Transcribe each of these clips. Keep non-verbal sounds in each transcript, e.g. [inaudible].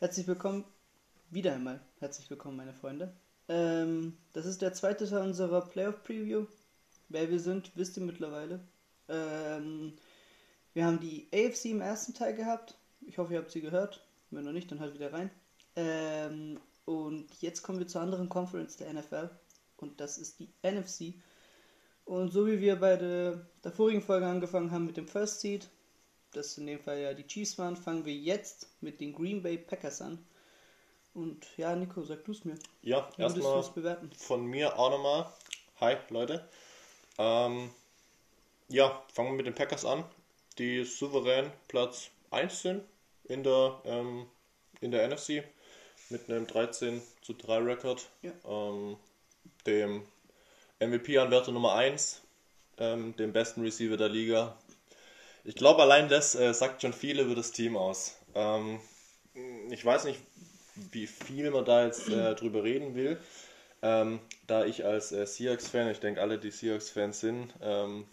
Herzlich willkommen, wieder einmal herzlich willkommen, meine Freunde. Ähm, das ist der zweite Teil unserer Playoff-Preview. Wer wir sind, wisst ihr mittlerweile. Ähm, wir haben die AFC im ersten Teil gehabt. Ich hoffe, ihr habt sie gehört. Wenn noch nicht, dann hört wieder rein. Ähm, und jetzt kommen wir zur anderen Conference der NFL. Und das ist die NFC. Und so wie wir bei der, der vorigen Folge angefangen haben mit dem First Seed, das in dem Fall ja die Chiefs waren, fangen wir jetzt mit den Green Bay Packers an. Und ja, Nico, sag du es mir. Ja, erstmal von mir auch nochmal. Hi, Leute. Ähm, ja, fangen wir mit den Packers an, die souverän Platz 1 sind in der, ähm, in der NFC mit einem 13 zu 3 Rekord. Ja. Ähm, dem MVP-Anwärter Nummer 1, ähm, dem besten Receiver der Liga. Ich glaube, allein das äh, sagt schon viel über das Team aus. Ähm, ich weiß nicht, wie viel man da jetzt äh, drüber reden will. Ähm, da ich als äh, Seahawks-Fan, ich denke alle, die Seahawks-Fans sind, ähm,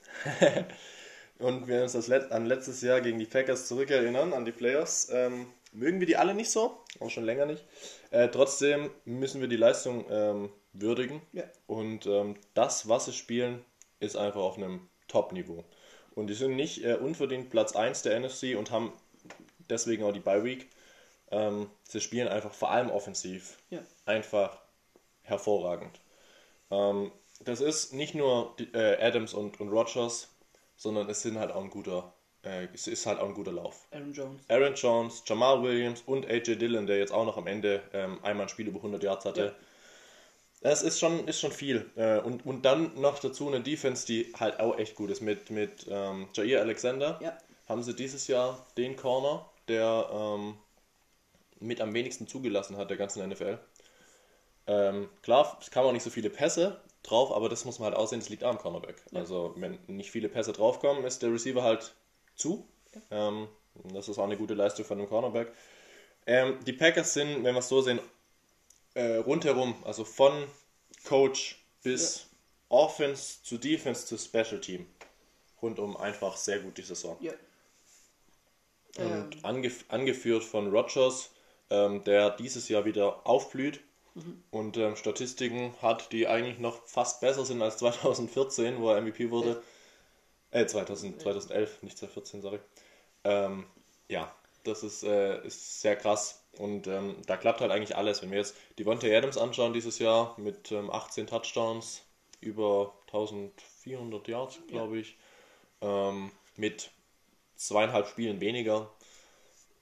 [laughs] und wir uns das Let an letztes Jahr gegen die Packers zurückerinnern, an die Playoffs, ähm, mögen wir die alle nicht so, auch schon länger nicht. Äh, trotzdem müssen wir die Leistung ähm, würdigen. Ja. Und ähm, das, was sie spielen, ist einfach auf einem Top-Niveau. Und die sind nicht äh, unverdient Platz 1 der NFC und haben deswegen auch die Bye Week. Ähm, sie spielen einfach vor allem offensiv Ja. einfach hervorragend. Ähm, das ist nicht nur die, äh, Adams und, und Rogers, sondern es sind halt auch ein guter, äh, es ist halt auch ein guter Lauf. Aaron Jones. Aaron Jones, Jamal Williams und AJ Dillon, der jetzt auch noch am Ende ähm, einmal ein Spiel über 100 Yards hatte. Das ist schon, ist schon viel. Äh, und, und dann noch dazu eine Defense, die halt auch echt gut ist. Mit, mit ähm, Jair Alexander Ja. haben sie dieses Jahr den Corner, der ähm, mit am wenigsten zugelassen hat der ganzen NFL. Ähm, klar, es kamen auch nicht so viele Pässe drauf, aber das muss man halt aussehen, das liegt am Cornerback. Also wenn nicht viele Pässe draufkommen, ist der Receiver halt zu. Ähm, das ist auch eine gute Leistung von dem Cornerback. Ähm, die Packers sind, wenn wir es so sehen, äh, rundherum, also von Coach bis Offense zu Defense zu Special Team. Rundum einfach sehr gut die Saison. Ja. Ähm, Und angef angeführt von Rogers, ähm, der dieses Jahr wieder aufblüht und ähm, Statistiken hat, die eigentlich noch fast besser sind als [laughs] 2014, wo er MVP wurde. Äh, 2000, 2011, nicht 2014, sorry. Ähm, ja, das ist, äh, ist sehr krass. Und ähm, da klappt halt eigentlich alles. Wenn wir jetzt Devontae Adams anschauen dieses Jahr mit ähm, 18 Touchdowns, über 1400 Yards, glaube ich, ähm, mit zweieinhalb Spielen weniger,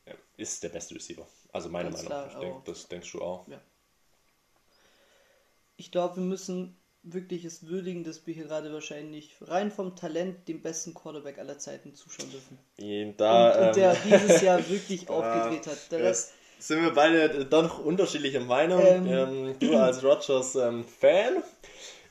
äh, ist der beste Receiver. Also meiner Ganz Meinung nach. klar, auch. das denkst du auch. Ich glaube, wir müssen wirklich es würdigen, dass wir hier gerade wahrscheinlich rein vom Talent dem besten Quarterback aller Zeiten zuschauen dürfen. Und Da, und, und ähm, der dieses Jahr wirklich [laughs] aufgedreht hat. Der Jetzt sind wir beide doch unterschiedlicher Meinung. Ähm. Ähm, du als Rogers-Fan,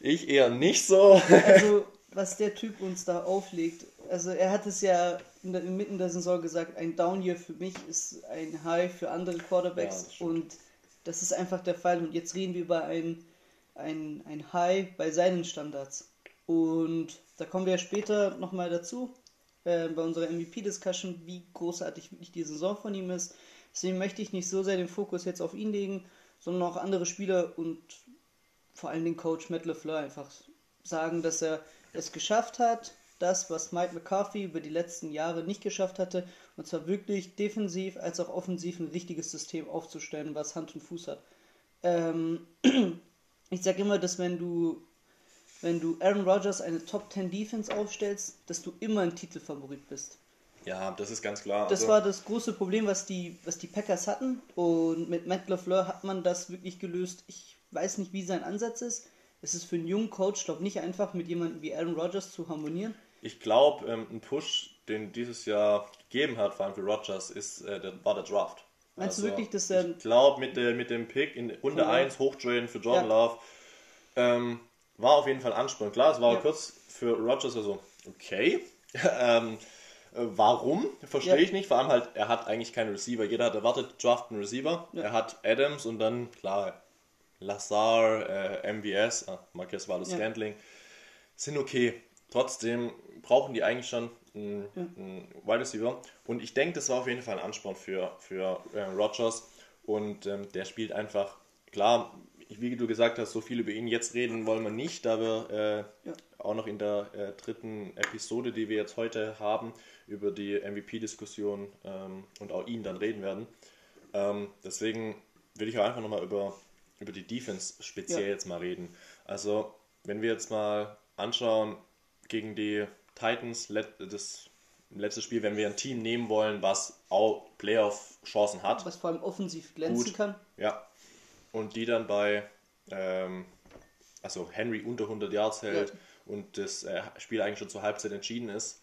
ich eher nicht so. Also, [laughs] was der Typ uns da auflegt, also er hat es ja in der, inmitten der Saison gesagt, ein Down Year für mich ist ein High für andere Ja, Quarterbacks das stimmt. und das ist einfach der Fall und jetzt reden wir über ein, ein, ein High bei seinen Standards und da kommen wir ja später nochmal dazu, äh, bei unserer MVP-Discussion, wie großartig wirklich die Saison von ihm ist. Deswegen möchte ich nicht so sehr den Fokus jetzt auf ihn legen, sondern auch andere Spieler und vor allem den Coach Matt LeFleur einfach sagen, dass er es geschafft hat, das, was Mike McCarthy über die letzten Jahre nicht geschafft hatte, und zwar wirklich defensiv als auch offensiv ein richtiges System aufzustellen, was Hand und Fuß hat. Ähm, [clears throat] ich sage immer, dass wenn du wenn du Aaron Rodgers eine Top 10 Defense aufstellst, dass du immer ein Titelfavorit bist. Ja, das ist ganz klar. Das Also, war das große Problem, was die, was die Packers hatten. Und mit Matt LaFleur hat man das wirklich gelöst. Ich weiß nicht, wie sein Ansatz ist. Es ist für einen jungen Coach, glaube nicht einfach, mit jemandem wie Aaron Rodgers zu harmonieren. ich glaube, ähm, ein Push, den dieses Jahr gegeben hat, vor allem für Rogers, ist, äh, der, war der Draft. Meinst du wirklich, dass der- Ich glaube, mit, der- mit dem Pick in Runde Ja. 1 hochtraden für Jordan Ja. Love ähm, war auf jeden Fall Ansporn. Klar, es war Ja. kurz für Rogers also, okay. [laughs] ähm, äh, warum? Verstehe Ja. ich nicht. Vor allem halt, er hat eigentlich keinen Receiver. Jeder hat erwartet, draft einen Receiver. Ja. Er hat Adams und dann, klar, Lazar, äh, MVS, ah, Marquez Wallace Ja. Scantling, sind okay. Trotzdem brauchen die eigentlich schon einen, einen Wide Receiver. Und ich denke, das war auf jeden Fall ein Ansporn für, für äh, Rogers. Und ähm, der spielt einfach, klar, wie du gesagt hast, so viel über ihn jetzt reden wollen wir nicht, da wir äh, ja. auch noch in der äh, dritten Episode, die wir jetzt heute haben, über die MVP-Diskussion ähm, und auch ihn dann reden werden. Ähm, deswegen will ich auch einfach nochmal über, über die Defense speziell ja. jetzt mal reden. Also, wenn wir jetzt mal anschauen, gegen die Titans, das letzte Spiel, wenn wir ein Team nehmen wollen, was auch Playoff-Chancen hat. Was vor allem offensiv glänzen gut, kann. Ja. Und die dann bei, ähm, also Henry unter 100 Yards hält ja. und das äh, Spiel eigentlich schon zur Halbzeit entschieden ist.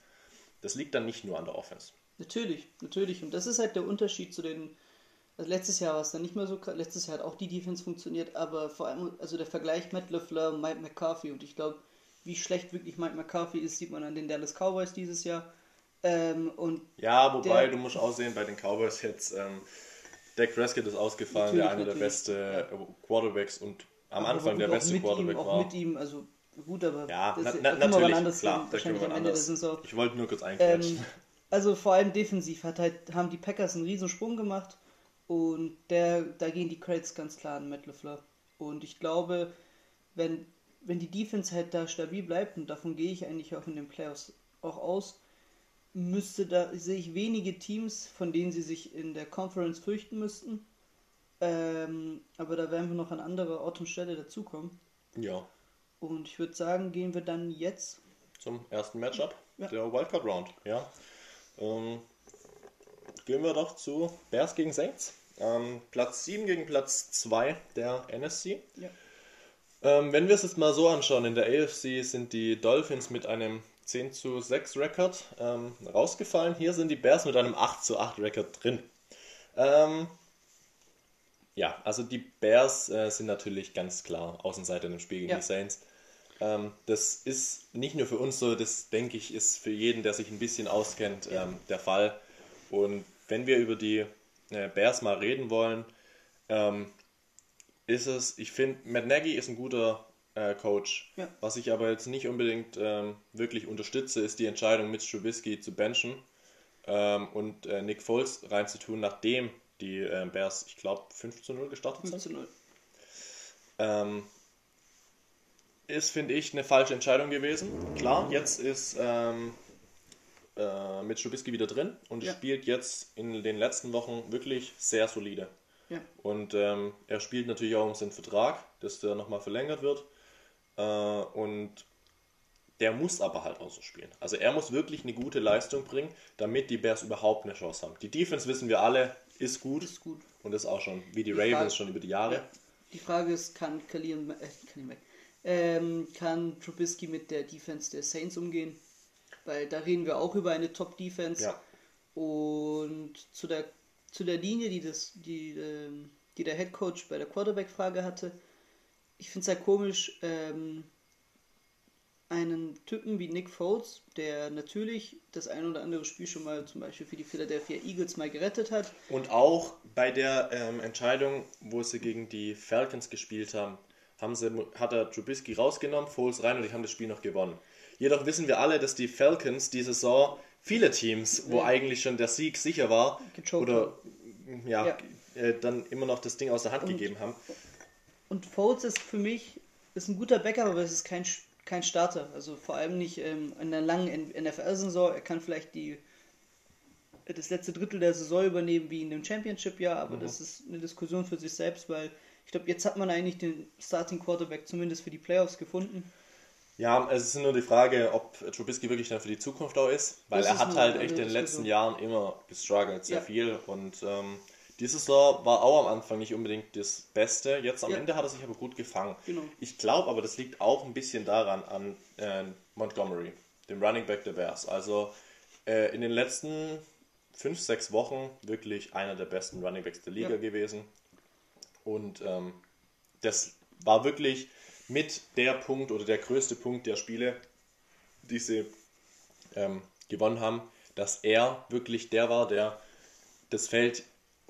Das liegt dann nicht nur an der Offense. Natürlich, natürlich. Und das ist halt der Unterschied zu den. Also letztes Jahr war es dann nicht mehr so. Letztes Jahr hat auch die Defense funktioniert, aber vor allem, also der Vergleich Matt und Mike McCarthy. Und ich glaube, wie schlecht wirklich Mike McCarthy ist, sieht man an den Dallas Cowboys dieses Jahr. Ähm, und ja, wobei der, du musst auch sehen, bei den Cowboys jetzt, ähm, Dak Prescott ist ausgefallen, der einer der besten ja. Quarterbacks und am aber Anfang der beste Quarterback ihm, war. Auch mit ihm, also gut, aber ja, das, na, na, natürlich, anders klar, am Ende der Saison. Ich wollte nur kurz einklatschen. Ähm, [laughs] also vor allem defensiv hat halt, haben die Packers einen riesen Sprung gemacht und der, da gehen die Credits ganz klar an Matt LeFleur. Und ich glaube, wenn, wenn die Defense halt da stabil bleibt, und davon gehe ich eigentlich auch in den Playoffs auch aus, müsste da, sehe ich wenige Teams, von denen sie sich in der Conference fürchten müssten. Ähm, aber da werden wir noch an anderer Ort und Stelle dazukommen. Ja. Und ich würde sagen, gehen wir dann jetzt zum ersten Matchup ja. der Wildcard Round. Ja. Ähm, gehen wir doch zu Bears gegen Saints. Ähm, Platz 7 gegen Platz 2 der NSC. Ja. Ähm, wenn wir es jetzt mal so anschauen, in der AFC sind die Dolphins mit einem 10 zu 6 Rekord ähm, rausgefallen. Hier sind die Bears mit einem 8 zu 8 Rekord drin. Ähm, ja, also die Bears äh, sind natürlich ganz klar Außenseiter im Spiel gegen ja. die Saints. Ähm, das ist nicht nur für uns so, das denke ich, ist für jeden, der sich ein bisschen auskennt, ja. ähm, der Fall. Und wenn wir über die äh, Bears mal reden wollen, ähm, ist es, ich finde, Matt Nagy ist ein guter äh, Coach. Ja. Was ich aber jetzt nicht unbedingt ähm, wirklich unterstütze, ist die Entscheidung, Mitch Trubisky zu benchen ähm, und äh, Nick Foles reinzutun, nachdem die äh, Bears, ich glaube, 5 zu 0 gestartet 5 sind. 0. Ähm, ist, finde ich, eine falsche Entscheidung gewesen. Klar, jetzt ist ähm, äh, Mitch Trubisky wieder drin und ja. spielt jetzt in den letzten Wochen wirklich sehr solide. Ja. Und ähm, er spielt natürlich auch um seinen Vertrag, dass der nochmal verlängert wird. Äh, und der muss aber halt auch so spielen. Also er muss wirklich eine gute Leistung bringen, damit die Bears überhaupt eine Chance haben. Die Defense wissen wir alle, ist gut. Ist gut. Und ist auch schon, wie die, die Ravens Frage, schon über die Jahre. Ja. Die Frage ist, kann Khalil, äh, ähm, kann Trubisky mit der Defense der Saints umgehen? Weil da reden wir auch über eine Top-Defense. Ja. Und zu der, zu der Linie, die, das, die, ähm, die der Head Coach bei der Quarterback-Frage hatte, ich finde es ja komisch, ähm, einen Typen wie Nick Foles, der natürlich das ein oder andere Spiel schon mal zum Beispiel für die Philadelphia Eagles mal gerettet hat. Und auch bei der ähm, Entscheidung, wo sie gegen die Falcons gespielt haben, haben sie, hat er Trubisky rausgenommen, Foles rein und die haben das Spiel noch gewonnen. Jedoch wissen wir alle, dass die Falcons diese Saison viele Teams, wo ja. eigentlich schon der Sieg sicher war, Gechoked oder ja, ja. Äh, dann immer noch das Ding aus der Hand und, gegeben haben. Und Foles ist für mich ist ein guter Backup, aber es ist kein, kein Starter. Also vor allem nicht ähm, in einer langen NFL-Saison. Er kann vielleicht die, das letzte Drittel der Saison übernehmen wie in dem Championship-Jahr, aber mhm. das ist eine Diskussion für sich selbst, weil ich glaube, jetzt hat man eigentlich den Starting Quarterback zumindest für die Playoffs gefunden. Ja, es ist nur die Frage, ob Trubisky wirklich dann für die Zukunft auch ist, weil das er hat halt echt in den letzten Jahren immer gestruggelt, sehr ja. viel und ähm, diese Saison war auch am Anfang nicht unbedingt das Beste. Jetzt am ja. Ende hat er sich aber gut gefangen. Genau. Ich glaube aber, das liegt auch ein bisschen daran an äh, Montgomery, dem Running Back der Bears. Also äh, in den letzten fünf, sechs Wochen wirklich einer der besten Running Backs der Liga ja. gewesen. Und ähm, das war wirklich mit der Punkt oder der größte Punkt der Spiele, die sie ähm, gewonnen haben, dass er wirklich der war, der das Feld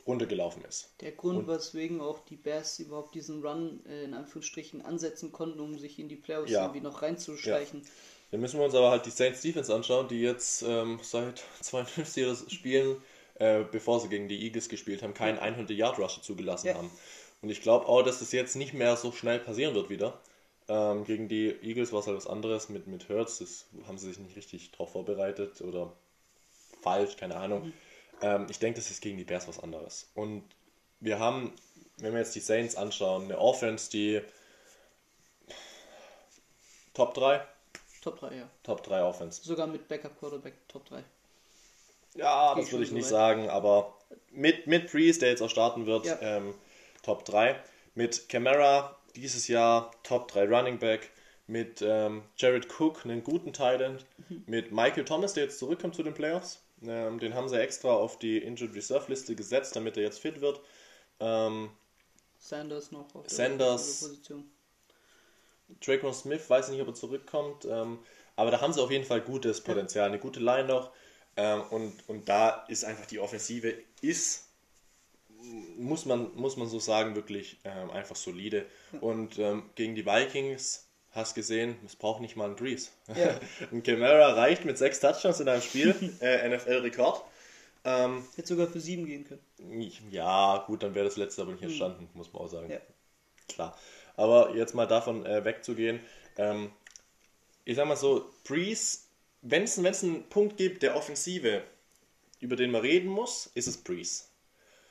runtergelaufen ist. Der Grund, und, weswegen auch die Bears überhaupt diesen Run äh, in Anführungsstrichen ansetzen konnten, um sich in die Playoffs ja. irgendwie noch reinzuschleichen. Ja. Dann müssen wir uns aber halt die Saints Defense anschauen, die jetzt ähm, seit [laughs] 52 spielen, äh, bevor sie gegen die Eagles gespielt haben, keinen 100-Yard-Rusher zugelassen Ja. haben. Und ich glaube auch, dass das jetzt nicht mehr so schnell passieren wird wieder. Ähm, gegen die Eagles war es halt was anderes mit, mit Hurts, das haben sie sich nicht richtig drauf vorbereitet oder falsch, keine Ahnung. Ähm, ich denke, das ist gegen die Bears was anderes. Und wir haben, wenn wir jetzt die Saints anschauen, eine Offense, die Top 3, Top 3, ja. Top 3 Offense. Sogar mit Backup Quarterback Top 3. Ja, Geht das würde ich so nicht weit. sagen, aber mit, mit Priest, der jetzt auch starten wird, Ja. ähm, Top 3. Mit Camara dieses Jahr Top 3 Running Back. Mit ähm, Jared Cook, einen guten Tight End. Mhm. Mit Michael Thomas, der jetzt zurückkommt zu den Playoffs. Ähm, den haben sie extra auf die Injured Reserve Liste gesetzt, damit er jetzt fit wird. Ähm, Sanders noch auf der Sanders. Position. Draco Smith, weiß nicht, ob er zurückkommt, ähm, aber da haben sie auf jeden Fall gutes Potenzial, eine gute Line noch. Ähm, und, und da ist einfach die Offensive, ist, muss man, muss man so sagen, wirklich ähm, einfach solide. Und ähm, gegen die Vikings, hast gesehen, es braucht nicht mal einen Grease. Ja. [laughs] Ein Camara reicht mit sechs Touchdowns in einem Spiel, [laughs] äh, NFL-Rekord. Ähm, Hätte sogar für 7 gehen können. ja, gut, dann wäre das letzte aber nicht entstanden, muss man auch sagen. Ja. Klar. Aber jetzt mal davon äh, wegzugehen, ähm, ich sag mal so, Breeze, wenn es einen Punkt gibt der Offensive, über den man reden muss, ist es Breeze.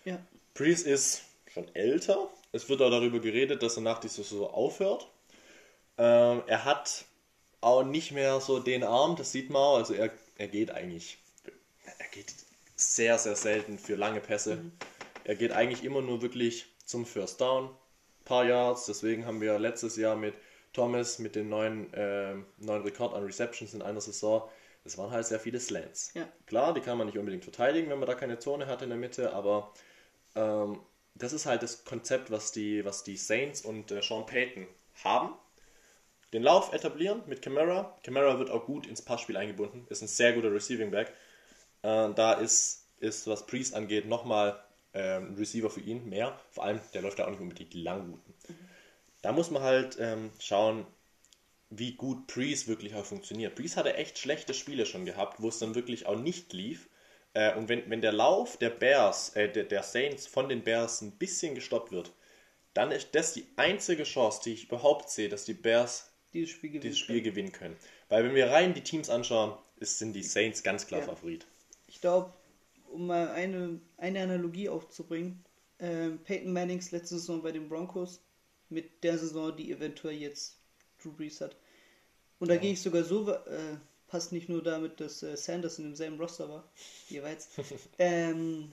Ja. Breeze ist schon älter. Es wird auch darüber geredet, dass er nach dieser Saison aufhört. Ähm, er hat auch nicht mehr so den Arm, das sieht man auch. Also er, er geht eigentlich, er geht sehr, sehr selten für lange Pässe. Er geht eigentlich immer nur wirklich zum First Down, paar Yards. Deswegen haben wir letztes Jahr mit Thomas mit den neuen, ähm, neuen Rekord an Receptions in einer Saison, das waren halt sehr viele Slants. Ja. Klar, die kann man nicht unbedingt verteidigen, wenn man da keine Zone hat in der Mitte, aber ähm, das ist halt das Konzept, was die, was die Saints und äh, Sean Payton haben. Den Lauf etablieren mit Camara. Camara wird auch gut ins Passspiel eingebunden, ist ein sehr guter Receiving Back. Äh, da ist, ist, was Priest angeht, nochmal ähm, ein Receiver für ihn mehr. Vor allem, der läuft ja auch nicht unbedingt die langen Routen. Da muss man halt ähm, schauen, wie gut Priest wirklich auch funktioniert. Priest hatte echt schlechte Spiele schon gehabt, wo es dann wirklich auch nicht lief. Äh, und wenn, wenn der Lauf der Bears, äh, der, der Saints von den Bears ein bisschen gestoppt wird, dann ist das die einzige Chance, die ich überhaupt sehe, dass die Bears Dieses Spiel gewinnt. dieses Spiel gewinnen können. Weil wenn wir rein die Teams anschauen, ist, sind die Saints ganz klar Ja. Favorit. Ich glaube, um mal eine, eine Analogie aufzubringen, ähm, Peyton Mannings letzte Saison bei den Broncos mit der Saison, die eventuell jetzt Drew Brees hat. Und da gehe ich sogar so, äh, passt nicht nur damit, dass äh, Sanders in demselben Roster war, jeweils. [laughs] ähm,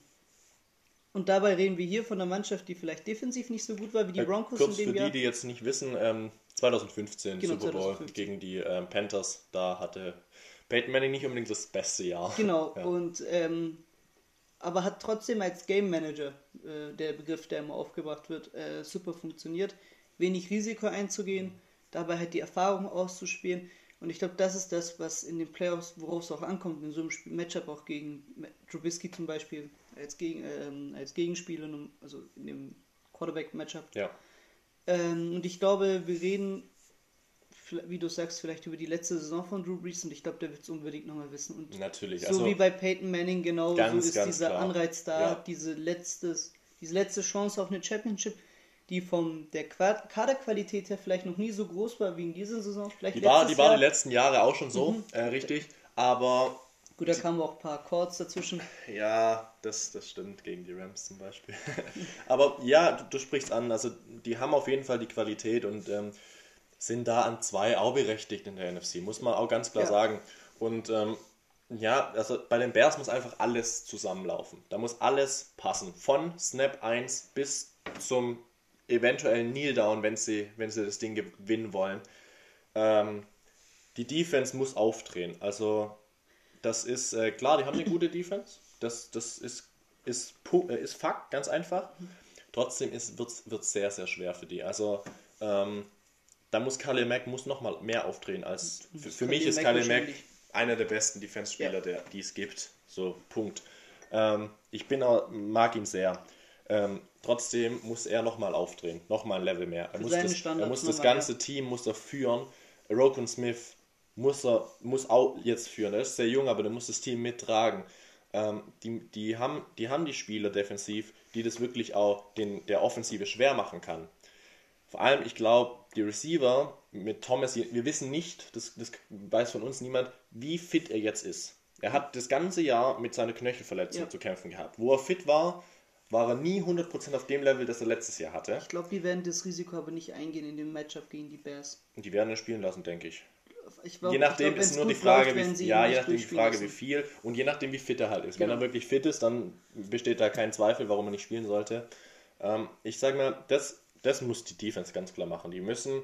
und dabei reden wir hier von einer Mannschaft, die vielleicht defensiv nicht so gut war wie die Äh, Broncos Kurz in dem für Jahr. die, die jetzt nicht wissen, ähm, 2015 Genau, Super Bowl 2015. gegen die ähm, Panthers, da hatte Peyton Manning nicht unbedingt das beste Jahr. Genau, [laughs] Ja. und ähm, aber hat trotzdem als Game Manager, äh, der Begriff, der immer aufgebracht wird, äh, super funktioniert. Wenig Risiko einzugehen, dabei halt die Erfahrung auszuspielen. Und ich glaube, das ist das, was in den Playoffs, worauf es auch ankommt, in so einem Spiel, Matchup auch gegen Trubisky zum Beispiel als, Gegen, ähm, als Gegenspieler, also in dem Quarterback-Matchup. Ja. Ähm, und ich glaube, wir reden, wie du sagst, vielleicht über die letzte Saison von Drew Brees und ich glaube, der wird es unbedingt nochmal wissen. Und Natürlich. so Also, wie bei Peyton Manning, genau so Ganz, ist ganz dieser klar. Anreiz da, Ja. diese, letztes, diese letzte Chance auf eine Championship, die von der Qua Kaderqualität her vielleicht noch nie so groß war wie in dieser Saison. Vielleicht die war, die war die letzten Jahre auch schon so, Mhm. äh, richtig. Aber Gut, da kamen auch ein paar Chords dazwischen. Ja, das, das stimmt gegen die Rams zum Beispiel. [laughs] Aber ja, du, du sprichst an, also die haben auf jeden Fall die Qualität und ähm, sind da an zwei auch berechtigt in der NFC, muss man auch ganz klar Ja. sagen. Und ähm, ja, also bei den Bears muss einfach alles zusammenlaufen. Da muss alles passen. Von Snap 1 bis zum eventuellen Kneel Down, wenn sie, wenn sie das Ding gewinnen wollen. Ähm, die Defense muss aufdrehen. Also das ist äh, klar, die haben eine gute Defense. Das, das ist, ist, äh, ist Fakt, ganz einfach. Trotzdem wird es sehr, sehr schwer für die. Also ähm, da muss Khalil Mack muss noch mal mehr aufdrehen als für, für mich ist Khalil Mack einer der besten Defense-Spieler, Ja. die es gibt. So Punkt. Ähm, ich bin auch, mag ihn sehr. Ähm, trotzdem muss er noch mal aufdrehen, noch mal ein Level mehr. Er muss das, er muss das ganze Team muss er führen. Roken Smith muss er muss auch jetzt führen. Er ist sehr jung, aber der muss das Team mittragen. Ähm, die, die, haben, die haben die Spieler defensiv, die das wirklich auch den, der Offensive schwer machen kann. Vor allem, ich glaube, die Receiver mit Thomas, wir wissen nicht, das, das weiß von uns niemand, wie fit er jetzt ist. Er hat das ganze Jahr mit seiner Knöchelverletzung ja. zu kämpfen gehabt. Wo er fit war, war er nie 100% auf dem Level, das er letztes Jahr hatte. Ich glaube, die werden das Risiko aber nicht eingehen in dem Matchup gegen die Bears. Und die werden ihn spielen lassen, denke ich. Glaub, je nachdem glaub, ist nur die Frage, läuft, wie, ja, je nachdem die Frage, wie viel und je nachdem, wie fit er halt ist. Genau. Wenn er wirklich fit ist, dann besteht da kein Zweifel, warum er nicht spielen sollte. Ähm, ich sage mal, das, das muss die Defense ganz klar machen. Die müssen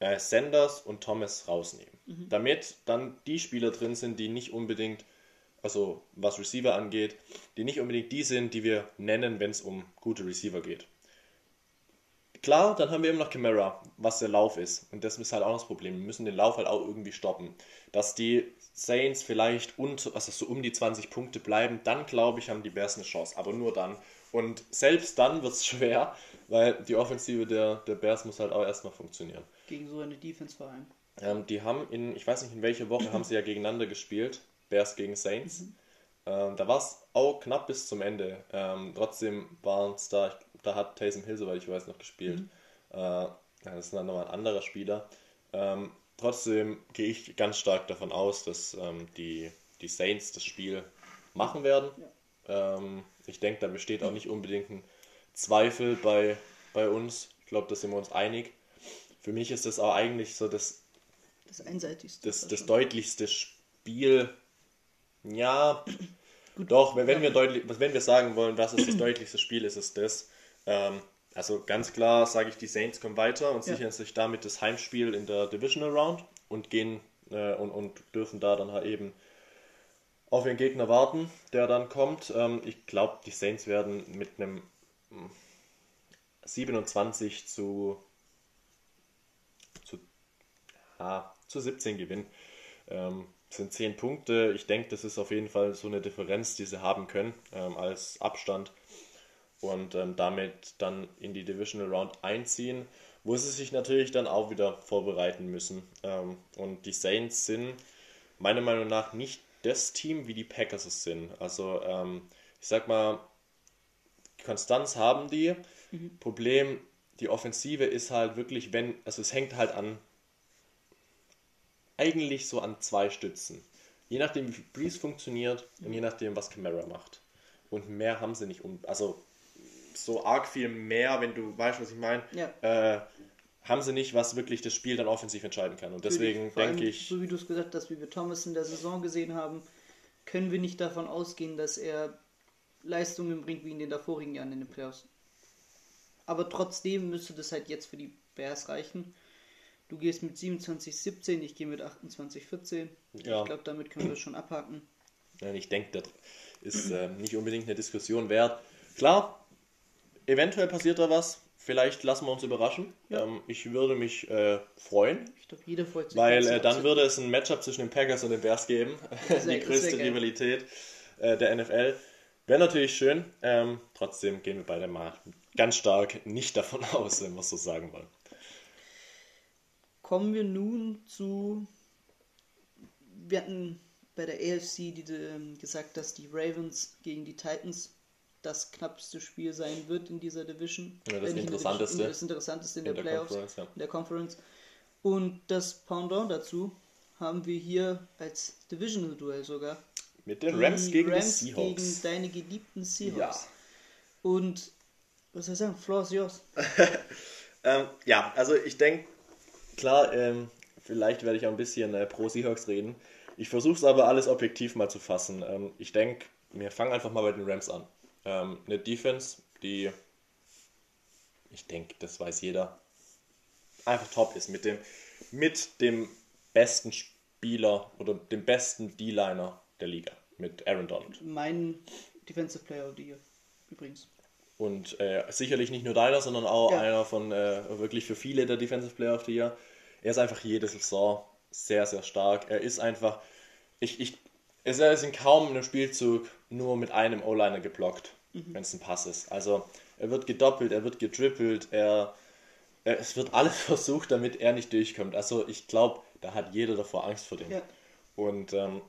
äh, Sanders und Thomas rausnehmen, mhm. damit dann die Spieler drin sind, die nicht unbedingt also was Receiver angeht, die nicht unbedingt die sind, die wir nennen, wenn es um gute Receiver geht. Klar, dann haben wir immer noch Camara, was der Lauf ist. Und das ist halt auch das Problem. Wir müssen den Lauf halt auch irgendwie stoppen. Dass die Saints vielleicht und, also so um die 20 Punkte bleiben, dann glaube ich, haben die Bears eine Chance. Aber nur dann. Und selbst dann wird es [laughs] schwer, weil die Offensive der, der Bears muss halt auch erstmal funktionieren. Gegen so eine Defense vor allem. Ähm, die haben in, ich weiß nicht in welcher Woche, haben sie ja gegeneinander gespielt. Bears gegen Saints. Mhm. Ähm, da war es auch knapp bis zum Ende. Ähm, trotzdem waren es da, da hat Taysom Hill, soweit ich weiß, noch gespielt. Mhm. Äh, das ist dann nochmal ein anderer Spieler. Ähm, trotzdem gehe ich ganz stark davon aus, dass ähm, die, die Saints das Spiel machen werden. Ja. Ähm, ich denke, da besteht auch nicht unbedingt ein Zweifel bei, bei uns. Ich glaube, da sind wir uns einig. Für mich ist das auch eigentlich so das, das einseitigste. Das, das deutlichste Spiel ja, [clears throat] Gut. doch, wenn, wenn, wir deutlich, wenn wir sagen wollen, was ist das [clears throat] deutlichste Spiel, ist es das. Ähm, also ganz klar sage ich, die Saints kommen weiter und ja. sichern sich damit das Heimspiel in der Divisional Round und gehen äh, und, und dürfen da dann halt eben auf ihren Gegner warten, der dann kommt. Ähm, ich glaube, die Saints werden mit einem 27 hm, zu, zu, ah, zu 17 gewinnen. Ähm, sind 10 Punkte. Ich denke, das ist auf jeden Fall so eine Differenz, die sie haben können ähm, als Abstand und ähm, damit dann in die Divisional Round einziehen, wo sie sich natürlich dann auch wieder vorbereiten müssen. Ähm, und die Saints sind meiner Meinung nach nicht das Team, wie die Packers es sind. Also ähm, ich sag mal, Konstanz haben die. Mhm. Problem, die Offensive ist halt wirklich, wenn, also es hängt halt an eigentlich so an zwei Stützen. Je nachdem, wie Breeze funktioniert und je nachdem, was Camera macht. Und mehr haben sie nicht. Um, also so arg viel mehr, wenn du weißt, was ich meine, ja. äh, haben sie nicht, was wirklich das Spiel dann offensiv entscheiden kann. Und deswegen denke ich. So wie du es gesagt hast, wie wir Thomas in der Saison gesehen haben, können wir nicht davon ausgehen, dass er Leistungen bringt wie in den davorigen Jahren in den Playoffs. Aber trotzdem müsste das halt jetzt für die Bears reichen. Du gehst mit 27, 17, ich gehe mit 28, 14. Ja. Ich glaube, damit können wir schon abhaken. Ja, ich denke, das ist äh, nicht unbedingt eine Diskussion wert. Klar, eventuell passiert da was. Vielleicht lassen wir uns überraschen. Ja. Ähm, ich würde mich äh, freuen. Ich glaube, jeder freut sich. Weil äh, dann würde es ein Matchup zwischen den Packers und den Bears geben. [laughs] Die größte Rivalität äh, der NFL. Wäre natürlich schön. Ähm, trotzdem gehen wir beide mal ganz stark nicht davon [laughs] aus, wenn wir es so sagen wollen kommen wir nun zu. Wir hatten bei der AFC die, ähm, gesagt, dass die Ravens gegen die Titans das knappste Spiel sein wird in dieser Division. Ja, das, äh, interessanteste. In, das interessanteste in, in der, der, Playoffs, ja. in der Conference. Und das Pendant dazu haben wir hier als Divisional-Duell sogar. Mit den Rams gegen Rams die Seahawks. gegen deine geliebten Seahawks. Ja. Und was soll ich sagen? Floor is yours. [laughs] ähm, ja, also ich denke, Klar, ähm, vielleicht werde ich auch ein bisschen äh, pro Seahawks reden. Ich versuche es aber alles objektiv mal zu fassen. Ähm, ich denke, wir fangen einfach mal bei den Rams an. Ähm, eine Defense, die, ich denke, das weiß jeder, einfach top ist. Mit dem, mit dem besten Spieler oder dem besten D-Liner der Liga. Mit Aaron Donald. Mein Defensive Player of the Year, übrigens. Und äh, sicherlich nicht nur deiner, sondern auch ja. einer von äh, wirklich für viele der Defensive Player of the Year. Er ist einfach jede Saison sehr, sehr stark. Er ist einfach, ich, ich, er ist in kaum einem Spielzug nur mit einem O-Liner geblockt, mhm. wenn es ein Pass ist. Also er wird gedoppelt, er wird getrippelt, er, er, es wird alles [laughs] versucht, damit er nicht durchkommt. Also ich glaube, da hat jeder davor Angst vor dem. Ja. Und ähm,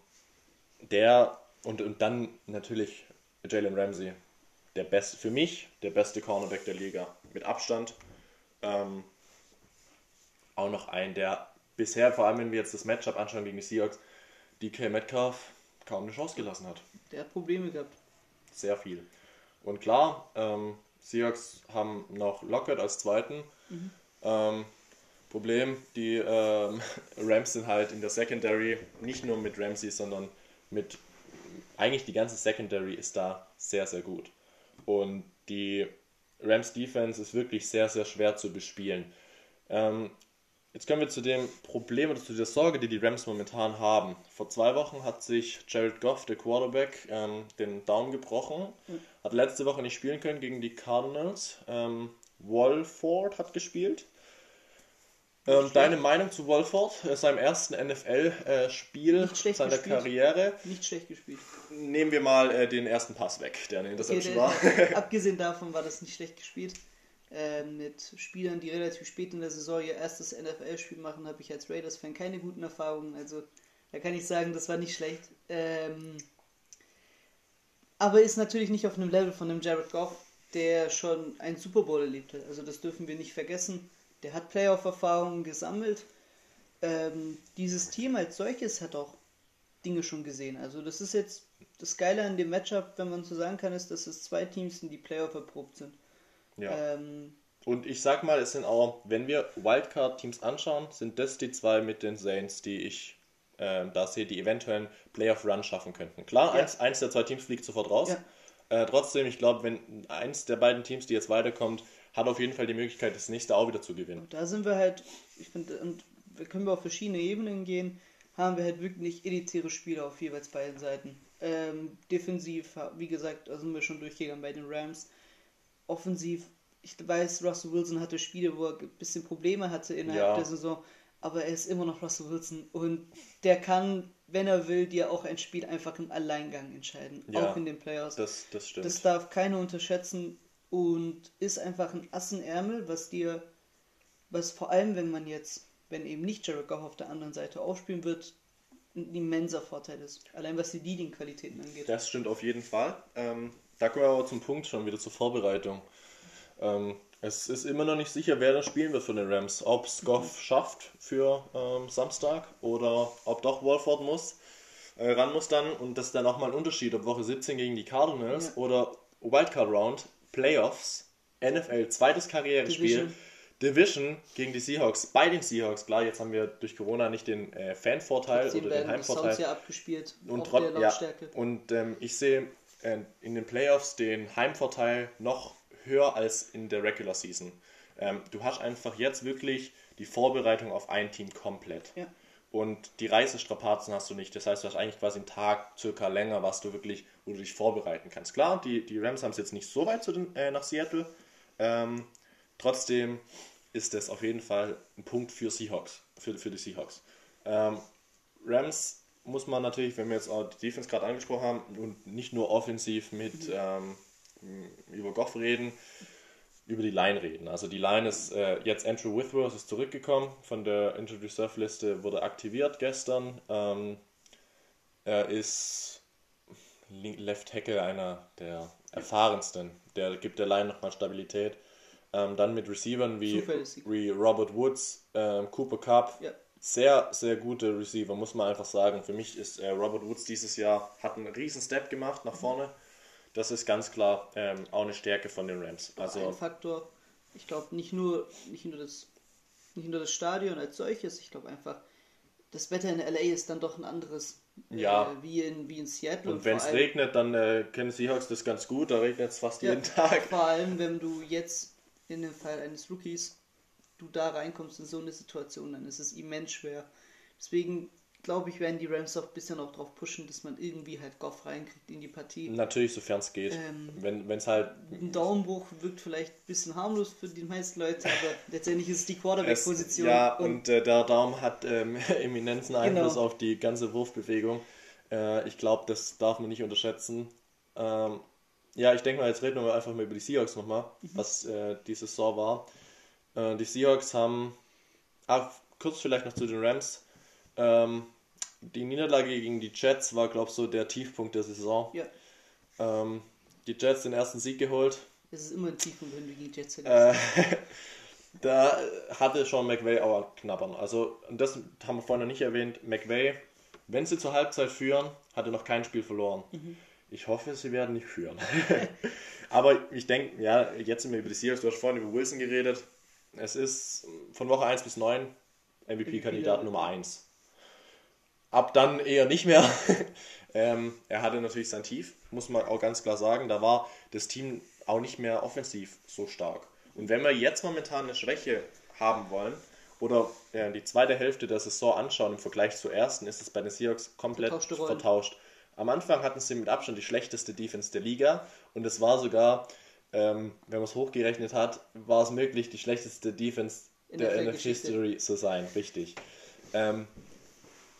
der und, und dann natürlich Jalen Ramsey, der beste, für mich der beste Cornerback der Liga, mit Abstand. Ähm, auch noch ein, der bisher, vor allem wenn wir jetzt das Matchup anschauen gegen die Seahawks, DK Metcalf kaum eine Chance gelassen hat. Der hat Probleme gehabt. Sehr viel. Und klar, ähm, Seahawks haben noch Lockett als zweiten. Mhm. Ähm, Problem, die ähm, [laughs] Rams sind halt in der Secondary, nicht nur mit Ramsey, sondern mit, eigentlich die ganze Secondary ist da sehr, sehr gut. Und die Rams Defense ist wirklich sehr, sehr schwer zu bespielen. Ähm, jetzt kommen wir zu dem Problem oder zu der Sorge, die die Rams momentan haben. Vor zwei Wochen hat sich Jared Goff, der Quarterback, ähm, den Daumen gebrochen. Mhm. Hat letzte Woche nicht spielen können gegen die Cardinals. Ähm, Walford hat gespielt. Ähm, deine Meinung zu Wolford, seinem ersten NFL-Spiel äh, seiner gespielt. Karriere? Nicht schlecht gespielt. Nehmen wir mal äh, den ersten Pass weg, der eine Interception okay, war. [laughs] abgesehen davon war das nicht schlecht gespielt. Äh, mit Spielern, die relativ spät in der Saison ihr erstes NFL-Spiel machen, habe ich als Raiders-Fan keine guten Erfahrungen. Also da kann ich sagen, das war nicht schlecht. Ähm, aber ist natürlich nicht auf einem Level von einem Jared Goff, der schon einen Super Bowl erlebt hat. Also das dürfen wir nicht vergessen der hat Playoff-Erfahrungen gesammelt. Ähm, dieses Team als solches hat auch Dinge schon gesehen. Also das ist jetzt das Geile an dem Matchup, wenn man so sagen kann, ist, dass es zwei Teams sind, die Playoff erprobt sind. Ja. Ähm, und ich sag mal, es sind auch, wenn wir Wildcard-Teams anschauen, sind das die zwei mit den Saints, die ich äh, da sehe, die eventuell einen Playoff-Run schaffen könnten. Klar, ja. eins, eins der zwei Teams fliegt sofort raus. Ja. Äh, trotzdem, ich glaube, wenn eins der beiden Teams, die jetzt weiterkommt, hat auf jeden Fall die Möglichkeit, das nächste auch wieder zu gewinnen. Und da sind wir halt, ich finde, und können wir auf verschiedene Ebenen gehen, haben wir halt wirklich elitäre Spieler auf jeweils beiden Seiten. Ähm, defensiv, wie gesagt, da sind wir schon durchgegangen bei den Rams. Offensiv, ich weiß, Russell Wilson hatte Spiele, wo er ein bisschen Probleme hatte innerhalb ja. der Saison, aber er ist immer noch Russell Wilson und der kann, wenn er will, dir auch ein Spiel einfach im Alleingang entscheiden, ja, auch in den Playoffs. Das, das stimmt. Das darf keiner unterschätzen und ist einfach ein Assenärmel, was dir, was vor allem, wenn man jetzt, wenn eben nicht Goff auf der anderen Seite aufspielen wird, ein immenser Vorteil ist. Allein was die Leading-Qualitäten angeht. Das stimmt auf jeden Fall. Ähm, da kommen wir aber zum Punkt schon wieder zur Vorbereitung. Ähm, es ist immer noch nicht sicher, wer das spielen wird für den Rams. Ob es Goff mhm. schafft für ähm, Samstag oder ob doch Wolford muss, äh, ran muss dann. Und das ist dann auch mal ein Unterschied, ob Woche 17 gegen die Cardinals ja. oder Wildcard Round Playoffs, NFL, zweites Karrierespiel, Division. Division gegen die Seahawks, bei den Seahawks. Klar, jetzt haben wir durch Corona nicht den äh, Fanvorteil oder den Heimvorteil. ja abgespielt und, trot, ja, und ähm, ich sehe äh, in den Playoffs den Heimvorteil noch höher als in der Regular Season. Ähm, du hast einfach jetzt wirklich die Vorbereitung auf ein Team komplett. Ja. Und die Reisestrapazen hast du nicht. Das heißt, du hast eigentlich quasi einen Tag circa länger, was du wirklich, wo du dich vorbereiten kannst. Klar, die, die Rams haben es jetzt nicht so weit den, äh, nach Seattle. Ähm, trotzdem ist das auf jeden Fall ein Punkt für Seahawks, für, für die Seahawks. Ähm, Rams muss man natürlich, wenn wir jetzt auch die Defense gerade angesprochen haben und nicht nur offensiv mit ähm, über Goff reden, über die Line reden. Also die Line ist äh, jetzt Andrew Withworth ist zurückgekommen von der Injured Reserve Liste, wurde aktiviert gestern. Ähm, er ist Left Tackle, einer der erfahrensten. Der gibt der Line nochmal Stabilität. Ähm, dann mit Receivern wie, wie Robert Woods, ähm, Cooper Cup. Ja. Sehr, sehr gute Receiver, muss man einfach sagen. Für mich ist äh, Robert Woods dieses Jahr, hat einen riesen Step gemacht nach vorne. Das ist ganz klar ähm, auch eine Stärke von den Rams. Also ein Faktor. Ich glaube nicht nur nicht nur das nicht nur das Stadion als solches. Ich glaube einfach das Wetter in LA ist dann doch ein anderes. Ja. Äh, wie, in, wie in Seattle. Und, und wenn es regnet, dann äh, kennen Seahawks das ganz gut. Da regnet es fast ja, jeden Tag. [laughs] Vor allem, wenn du jetzt in dem Fall eines Rookies du da reinkommst in so eine Situation, dann ist es immens schwer. Deswegen glaube ich, werden die Rams auch ein bisschen auch drauf pushen, dass man irgendwie halt Goff reinkriegt in die Partie. Natürlich, sofern es geht. Ähm, wenn es halt. Ein Daumenbruch wirkt vielleicht ein bisschen harmlos für die meisten Leute, aber [laughs] letztendlich ist es die Quarterback-Position. Ja, und, und äh, der Daumen hat ähm, [laughs] eminenten Einfluss genau. auf die ganze Wurfbewegung. Äh, ich glaube, das darf man nicht unterschätzen. Ähm, ja, ich denke mal, jetzt reden wir einfach mal über die Seahawks nochmal, mhm. was äh, die Saison war. Äh, die Seahawks haben, ach, kurz vielleicht noch zu den Rams. Ähm, die Niederlage gegen die Jets war, glaube ich, so der Tiefpunkt der Saison. Ja. Ähm, die Jets den ersten Sieg geholt. Es ist immer ein Tiefpunkt, wenn du gegen die Jets äh, [laughs] Da hatte schon McVay auch knabbern. Also, und das haben wir vorhin noch nicht erwähnt. McVay, wenn sie zur Halbzeit führen, hatte noch kein Spiel verloren. Mhm. Ich hoffe, sie werden nicht führen. [laughs] Aber ich denke, ja, jetzt sind wir über die Seahawks. Du hast vorhin über Wilson geredet. Es ist von Woche 1 bis 9 MVP-Kandidat Nummer 1. Ab dann eher nicht mehr. [laughs] ähm, er hatte natürlich sein Tief, muss man auch ganz klar sagen. Da war das Team auch nicht mehr offensiv so stark. Und wenn wir jetzt momentan eine Schwäche haben wollen oder ja, die zweite Hälfte der Saison anschauen im Vergleich zur ersten, ist es bei den Seahawks komplett vertauscht. Am Anfang hatten sie mit Abstand die schlechteste Defense der Liga und es war sogar, ähm, wenn man es hochgerechnet hat, war es möglich, die schlechteste Defense In der, der NFL History zu sein. Richtig. Ähm,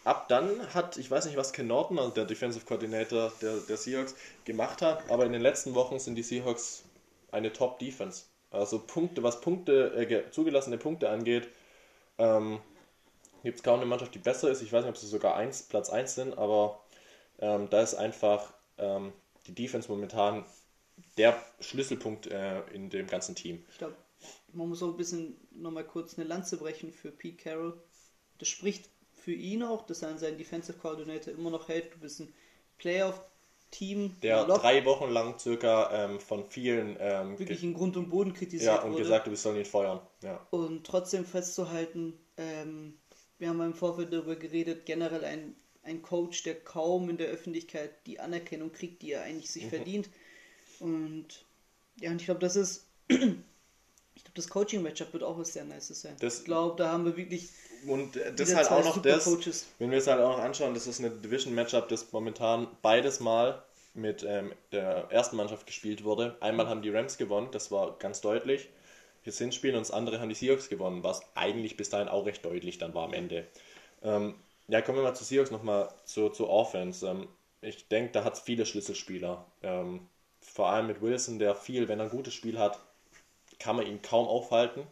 ab dann hat, ich weiß nicht, was Ken Norton, also der Defensive Coordinator der, der Seahawks, gemacht hat, aber in den letzten Wochen sind die Seahawks eine Top-Defense. Also Punkte, was Punkte, äh, zugelassene Punkte angeht, ähm, gibt es kaum eine Mannschaft, die besser ist. Ich weiß nicht, ob sie sogar eins, Platz 1 sind, aber ähm, da ist einfach ähm, die Defense momentan der Schlüsselpunkt äh, in dem ganzen Team. Ich glaube, man muss auch ein bisschen nochmal kurz eine Lanze brechen für Pete Carroll. Das spricht für ihn auch, dass er an seinen Defensive Coordinator immer noch hält. Du bist ein Playoff Team. Der drei Wochen lang circa ähm, von vielen ähm, wirklich in Grund und Boden kritisiert ja, und wurde. gesagt, wir sollen ihn feuern. Ja. Und trotzdem festzuhalten, ähm, wir haben im Vorfeld darüber geredet, generell ein, ein Coach, der kaum in der Öffentlichkeit die Anerkennung kriegt, die er eigentlich sich mhm. verdient. Und ja, und ich glaube, das ist, [clears throat] ich glaube, das Coaching-Matchup wird auch was sehr Nices sein. Das, ich glaube, da haben wir wirklich und das ist halt auch noch das, wenn wir es halt auch noch anschauen, das ist eine Division-Matchup, das momentan beides Mal mit ähm, der ersten Mannschaft gespielt wurde. Einmal haben die Rams gewonnen, das war ganz deutlich. Jetzt sind Spielen und das andere haben die Seahawks gewonnen, was eigentlich bis dahin auch recht deutlich dann war am Ende. Ähm, ja, kommen wir mal zu Seahawks nochmal zu, zu Offense. Ähm, ich denke, da hat es viele Schlüsselspieler. Ähm, vor allem mit Wilson, der viel, wenn er ein gutes Spiel hat, kann man ihn kaum aufhalten.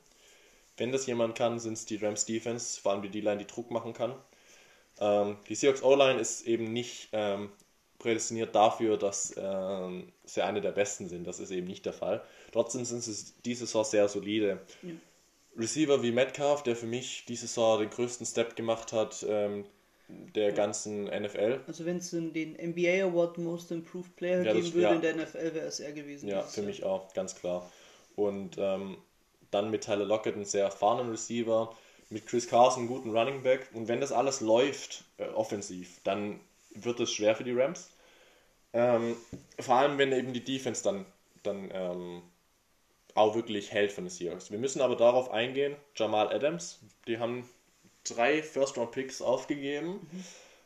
Wenn das jemand kann, sind es die Rams Defense, vor allem die D-Line, die Druck machen kann. Ähm, die Seahawks O-Line ist eben nicht ähm, prädestiniert dafür, dass ähm, sie eine der besten sind. Das ist eben nicht der Fall. Trotzdem sind sie diese Saison sehr solide. Ja. Receiver wie Metcalf, der für mich diese Saison den größten Step gemacht hat, ähm, der ja. ganzen NFL. Also wenn es den NBA Award Most Improved Player ja, geben würde ja. in der NFL, wäre es er gewesen. Ja, für mich auch, ganz klar. Und ähm, dann mit Tyler Lockett einen sehr erfahrenen Receiver, mit Chris Carson einen guten Running Back. Und wenn das alles läuft, äh, offensiv, dann wird es schwer für die Rams. Ähm, vor allem, wenn eben die Defense dann, dann ähm, auch wirklich hält von den Seahawks. Wir müssen aber darauf eingehen, Jamal Adams, die haben drei First-Round-Picks aufgegeben. Mhm.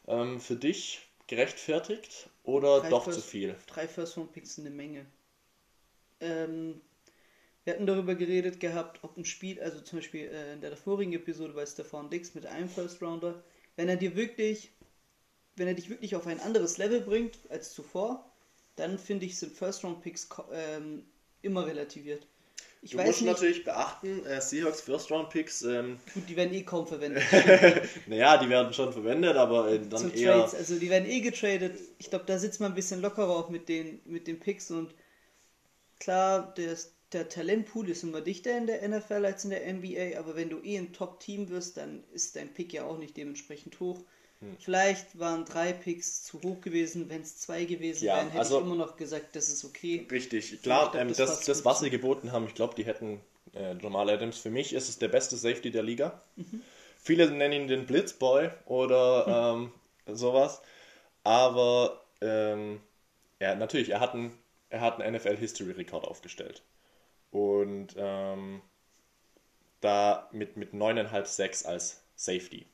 Ähm, für dich gerechtfertigt oder drei doch First, zu viel? Drei First-Round-Picks sind eine Menge. Ähm, wir hatten darüber geredet gehabt, ob ein Spiel, also zum Beispiel äh, in der vorigen Episode bei Stefan Dix mit einem First Rounder, wenn er dir wirklich, wenn er dich wirklich auf ein anderes Level bringt als zuvor, dann finde ich, sind First Round Picks ähm, immer relativiert. Ich du musst nicht, natürlich beachten, äh, Seahawks First Round Picks. Ähm, gut, die werden eh kaum verwendet. [laughs] naja, die werden schon verwendet, aber äh, dann Zum eher. Trades, also die werden eh getradet. Ich glaube, da sitzt man ein bisschen lockerer auch mit den, mit den Picks und klar, der, der Talentpool ist immer dichter in der NFL als in der NBA, aber wenn du eh ein Top-Team wirst, dann ist dein Pick ja auch nicht dementsprechend hoch. Hm. Vielleicht waren drei Picks zu hoch gewesen, wenn es zwei gewesen ja, wären, hätte also, ich immer noch gesagt, das ist okay. Richtig, klar, glaub, ähm, das, das, das was sie geboten haben, ich glaube, die hätten äh, Jamal Adams. Für mich ist es der beste Safety der Liga. Mhm. Viele nennen ihn den Blitzboy oder mhm. [laughs] ähm, sowas, aber ähm, ja, natürlich, er hat einen, er hat einen NFL-History-Rekord aufgestellt. Und ähm, da mit, mit 9,5, 6 als Safety.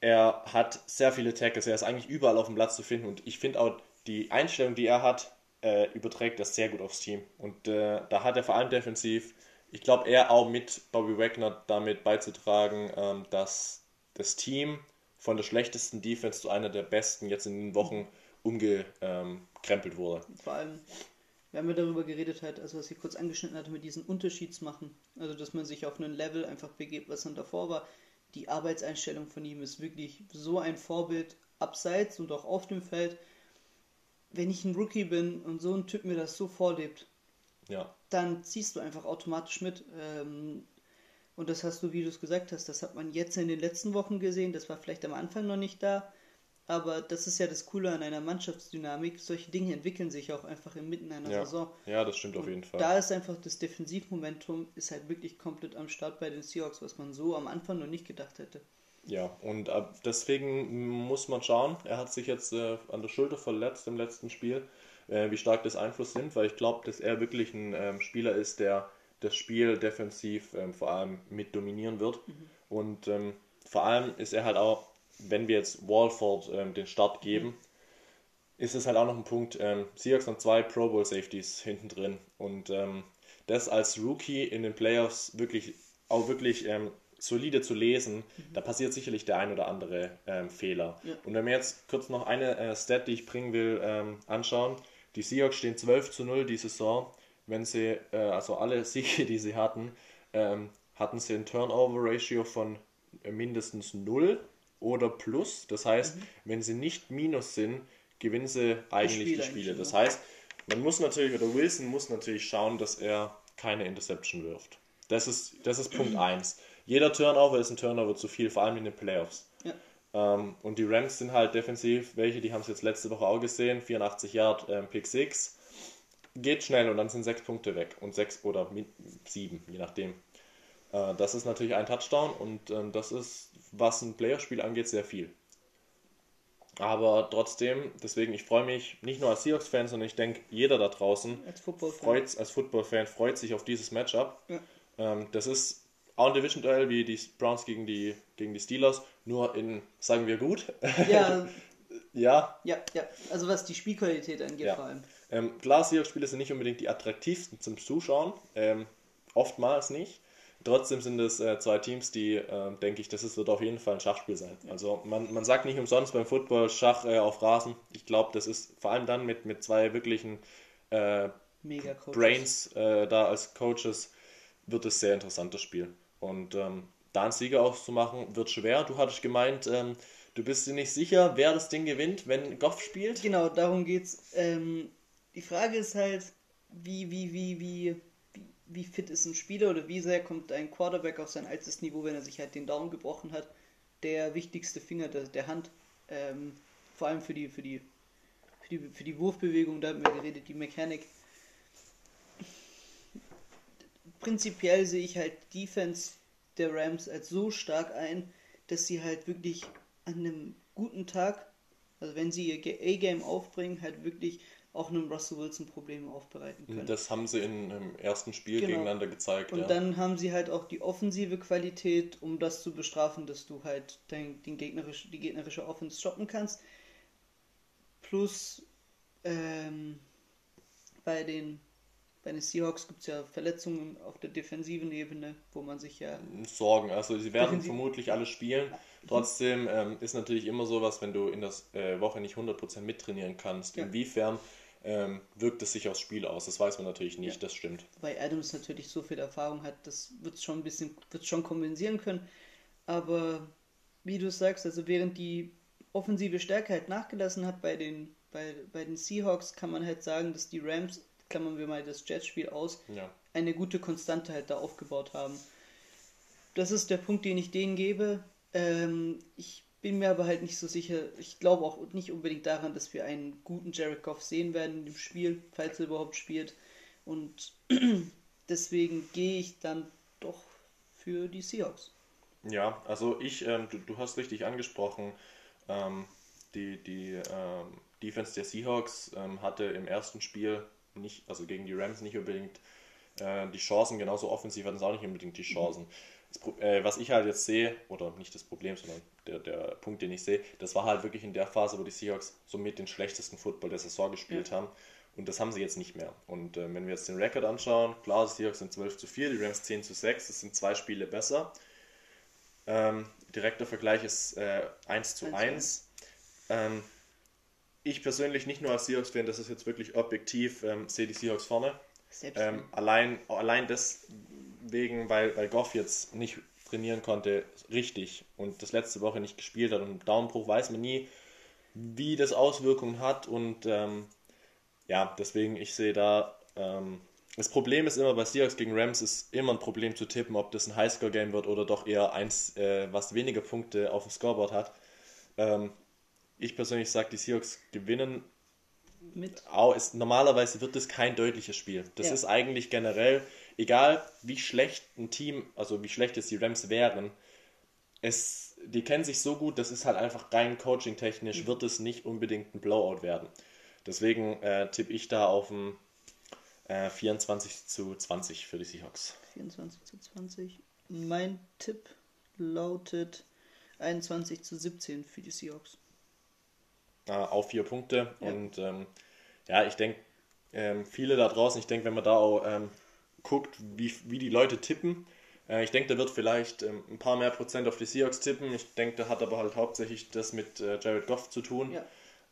Er hat sehr viele Tackles, er ist eigentlich überall auf dem Platz zu finden und ich finde auch die Einstellung, die er hat, äh, überträgt das sehr gut aufs Team. Und äh, da hat er vor allem defensiv, ich glaube, er auch mit Bobby Wagner damit beizutragen, ähm, dass das Team von der schlechtesten Defense zu einer der besten jetzt in den Wochen umgekrempelt wurde. Vor allem wir haben ja darüber geredet halt, also was ich kurz angeschnitten hatte, mit diesen Unterschiedsmachen. Also dass man sich auf einen Level einfach begebt, was dann davor war. die Arbeitseinstellung von ihm ist wirklich so ein Vorbild abseits und auch auf dem Feld. Wenn ich ein Rookie bin und so ein Typ mir das so vorlebt, Ja. dann ziehst du einfach automatisch mit. Ähm, und das hast du, wie du es gesagt hast, das hat man jetzt in den letzten Wochen gesehen. Das war vielleicht am Anfang noch nicht da. Aber das ist ja das Coole an einer Mannschaftsdynamik. Solche Dinge entwickeln sich auch einfach inmitten einer Ja. Saison. ja, das stimmt auf jeden Fall. Da ist einfach das Defensivmomentum ist halt wirklich komplett am Start bei den Seahawks, was man so am Anfang noch nicht gedacht hätte. Ja, und deswegen muss man schauen, er hat sich jetzt äh, an der Schulter verletzt im letzten Spiel, äh, wie stark das Einfluss nimmt, weil ich glaube, dass er wirklich ein ähm, Spieler ist, der das Spiel defensiv ähm, vor allem mit dominieren wird. Und ähm, vor allem ist er halt auch, wenn wir jetzt Walford ähm, den Start geben, ist es halt auch noch ein Punkt. Ähm, Seahawks haben zwei Pro Bowl Safeties hinten drin und ähm, das als Rookie in den Playoffs wirklich auch wirklich ähm, solide zu lesen, da passiert sicherlich der ein oder andere ähm, Fehler. Ja. Und wenn wir jetzt kurz noch eine äh, Stat, die ich bringen will, ähm, anschauen, die Seahawks stehen 12 zu 0 die Saison. Wenn sie, äh, also alle [laughs] Siege, die sie hatten, hatten sie ein Turnover-Ratio von äh, mindestens 0 oder plus. Das heißt, wenn sie nicht minus sind, gewinnen sie eigentlich die Spiele. immer. Das heißt, man muss natürlich, oder Wilson muss natürlich schauen, dass er keine Interception wirft. Das ist, das ist Punkt [clears throat] 1. Jeder Turnover ist ein Turnover zu viel, vor allem in den Playoffs. Ja. Ähm, und die Rams sind halt defensiv, welche, die haben es jetzt letzte Woche auch gesehen, 84 Yard ähm, Pick 6. Geht schnell und dann sind sechs Punkte weg. Und sechs oder sieben, je nachdem. Äh, das ist natürlich ein Touchdown und ähm, das ist, was ein Playerspiel angeht, sehr viel. Aber trotzdem, deswegen, ich freue mich nicht nur als Seahawks-Fan, sondern ich denke, jeder da draußen Als Football Football-Fan freut sich auf dieses Matchup. Ja. Ähm, das ist auch ein Division-Duell wie die Browns gegen die, gegen die Steelers, nur in, sagen wir gut. Ja, [laughs] ja, ja, ja. Also was die Spielqualität angeht Ja. vor allem. ähm, klar, Seahawks-Spiele sind nicht unbedingt die attraktivsten zum Zuschauen, ähm, oftmals nicht. Trotzdem sind es äh, zwei Teams, die, äh, denke ich, das ist, wird auf jeden Fall ein Schachspiel sein. Also man, man sagt nicht umsonst beim Football Schach äh, auf Rasen. Ich glaube, das ist vor allem dann mit, mit zwei wirklichen äh. Brains äh, da als Coaches wird es sehr interessantes Spiel. Und ähm, da einen Sieger auszumachen, wird schwer. Du hattest gemeint, ähm, du bist dir nicht sicher, wer das Ding gewinnt, wenn Goff spielt. Genau, darum geht's. Ähm, die Frage ist halt, wie, wie, wie, wie, wie, fit ist ein Spieler oder wie sehr kommt ein Quarterback auf sein altes Niveau, wenn er sich halt den Daumen gebrochen hat. Der wichtigste Finger der, der Hand, ähm, vor allem für die, für die, für die, für die Wurfbewegung, da haben wir geredet, die Mechanik. Prinzipiell sehe ich halt Defense der Rams als so stark ein, dass sie halt wirklich an einem guten Tag, also wenn sie ihr A-Game aufbringen, halt wirklich auch einem Russell Wilson Probleme aufbereiten können. Das haben sie in, im ersten Spiel Genau. gegeneinander gezeigt. Und ja. dann haben sie halt auch die offensive Qualität, um das zu bestrafen, dass du halt dein, den gegnerisch, die gegnerische Offense stoppen kannst. Plus ähm, bei den bei den Seahawks gibt es ja Verletzungen auf der defensiven Ebene, wo man sich ja Sorgen. Also sie werden Defensiv- vermutlich alle spielen. Trotzdem ähm, ist natürlich immer sowas, wenn du in der äh, Woche nicht 100% mittrainieren kannst. Ja. Inwiefern ähm, wirkt es sich aufs Spiel aus? Das weiß man natürlich nicht, Ja. das stimmt. weil Adams natürlich so viel Erfahrung hat, das wird schon ein bisschen, wird schon kompensieren können. Aber wie du sagst, also während die offensive Stärke halt nachgelassen hat bei den, bei, bei den Seahawks, kann man halt sagen, dass die Rams, klammern wir mal das Jets-Spiel aus, Ja. eine gute Konstante halt da aufgebaut haben. Das ist der Punkt, den ich denen gebe. Ähm, ich bin mir aber halt nicht so sicher. Ich glaube auch nicht unbedingt daran, dass wir einen guten Jared Goff sehen werden dem Spiel, falls er überhaupt spielt. Und [clears throat] deswegen gehe ich dann doch für die Seahawks. Ja, also ich, ähm, du, du hast richtig angesprochen, ähm, die, die ähm, Defense der Seahawks ähm, hatte im ersten Spiel nicht, also gegen die Rams nicht unbedingt äh, die Chancen, genauso offensiv hatten sie auch nicht unbedingt die Chancen. Das, äh, was ich halt jetzt sehe, oder nicht das Problem, sondern der, der Punkt, den ich sehe, das war halt wirklich in der Phase, wo die Seahawks somit den schlechtesten Football der Saison gespielt haben. Und das haben sie jetzt nicht mehr. Und äh, wenn wir jetzt den Rekord anschauen, klar, die Seahawks sind 12 zu 4, die Rams 10 zu 6, das sind zwei Spiele besser. Ähm, direkter Vergleich ist äh, 1 zu 1 zu 1. Ähm, ich persönlich, nicht nur als Seahawks-Fan, das ist jetzt wirklich objektiv, ähm, sehe die Seahawks vorne. Ähm, allein, allein deswegen, weil, weil Goff jetzt nicht trainieren konnte, richtig und das letzte Woche nicht gespielt hat und Daumenbruch weiß man nie, wie das Auswirkungen hat und ähm, ja, deswegen ich sehe da ähm, das Problem ist immer bei Seahawks gegen Rams ist immer ein Problem zu tippen, ob das ein Highscore-Game wird oder doch eher eins, äh, was weniger Punkte auf dem Scoreboard hat. Ähm, ich persönlich sage, die Seahawks gewinnen. Mit? Auch ist, normalerweise wird es kein deutliches Spiel. Das ja. ist eigentlich generell, egal wie schlecht ein Team, also wie schlecht es die Rams wären, es, die kennen sich so gut, das ist halt einfach rein coaching-technisch, mhm. wird es nicht unbedingt ein Blowout werden. Deswegen äh, tippe ich da auf ein äh, 24 zu 20 für die Seahawks. 24 zu 20. Mein Tipp lautet 21 zu 17 für die Seahawks. Äh, auf vier Punkte. Ja. Und ähm, ja, ich denke, ähm, viele da draußen, ich denke, wenn man da auch ähm, guckt, wie, wie die Leute tippen, äh, ich denke, da wird vielleicht ähm, ein paar mehr Prozent auf die Seahawks tippen. Ich denke, da hat aber halt hauptsächlich das mit äh, Jared Goff zu tun. Ja.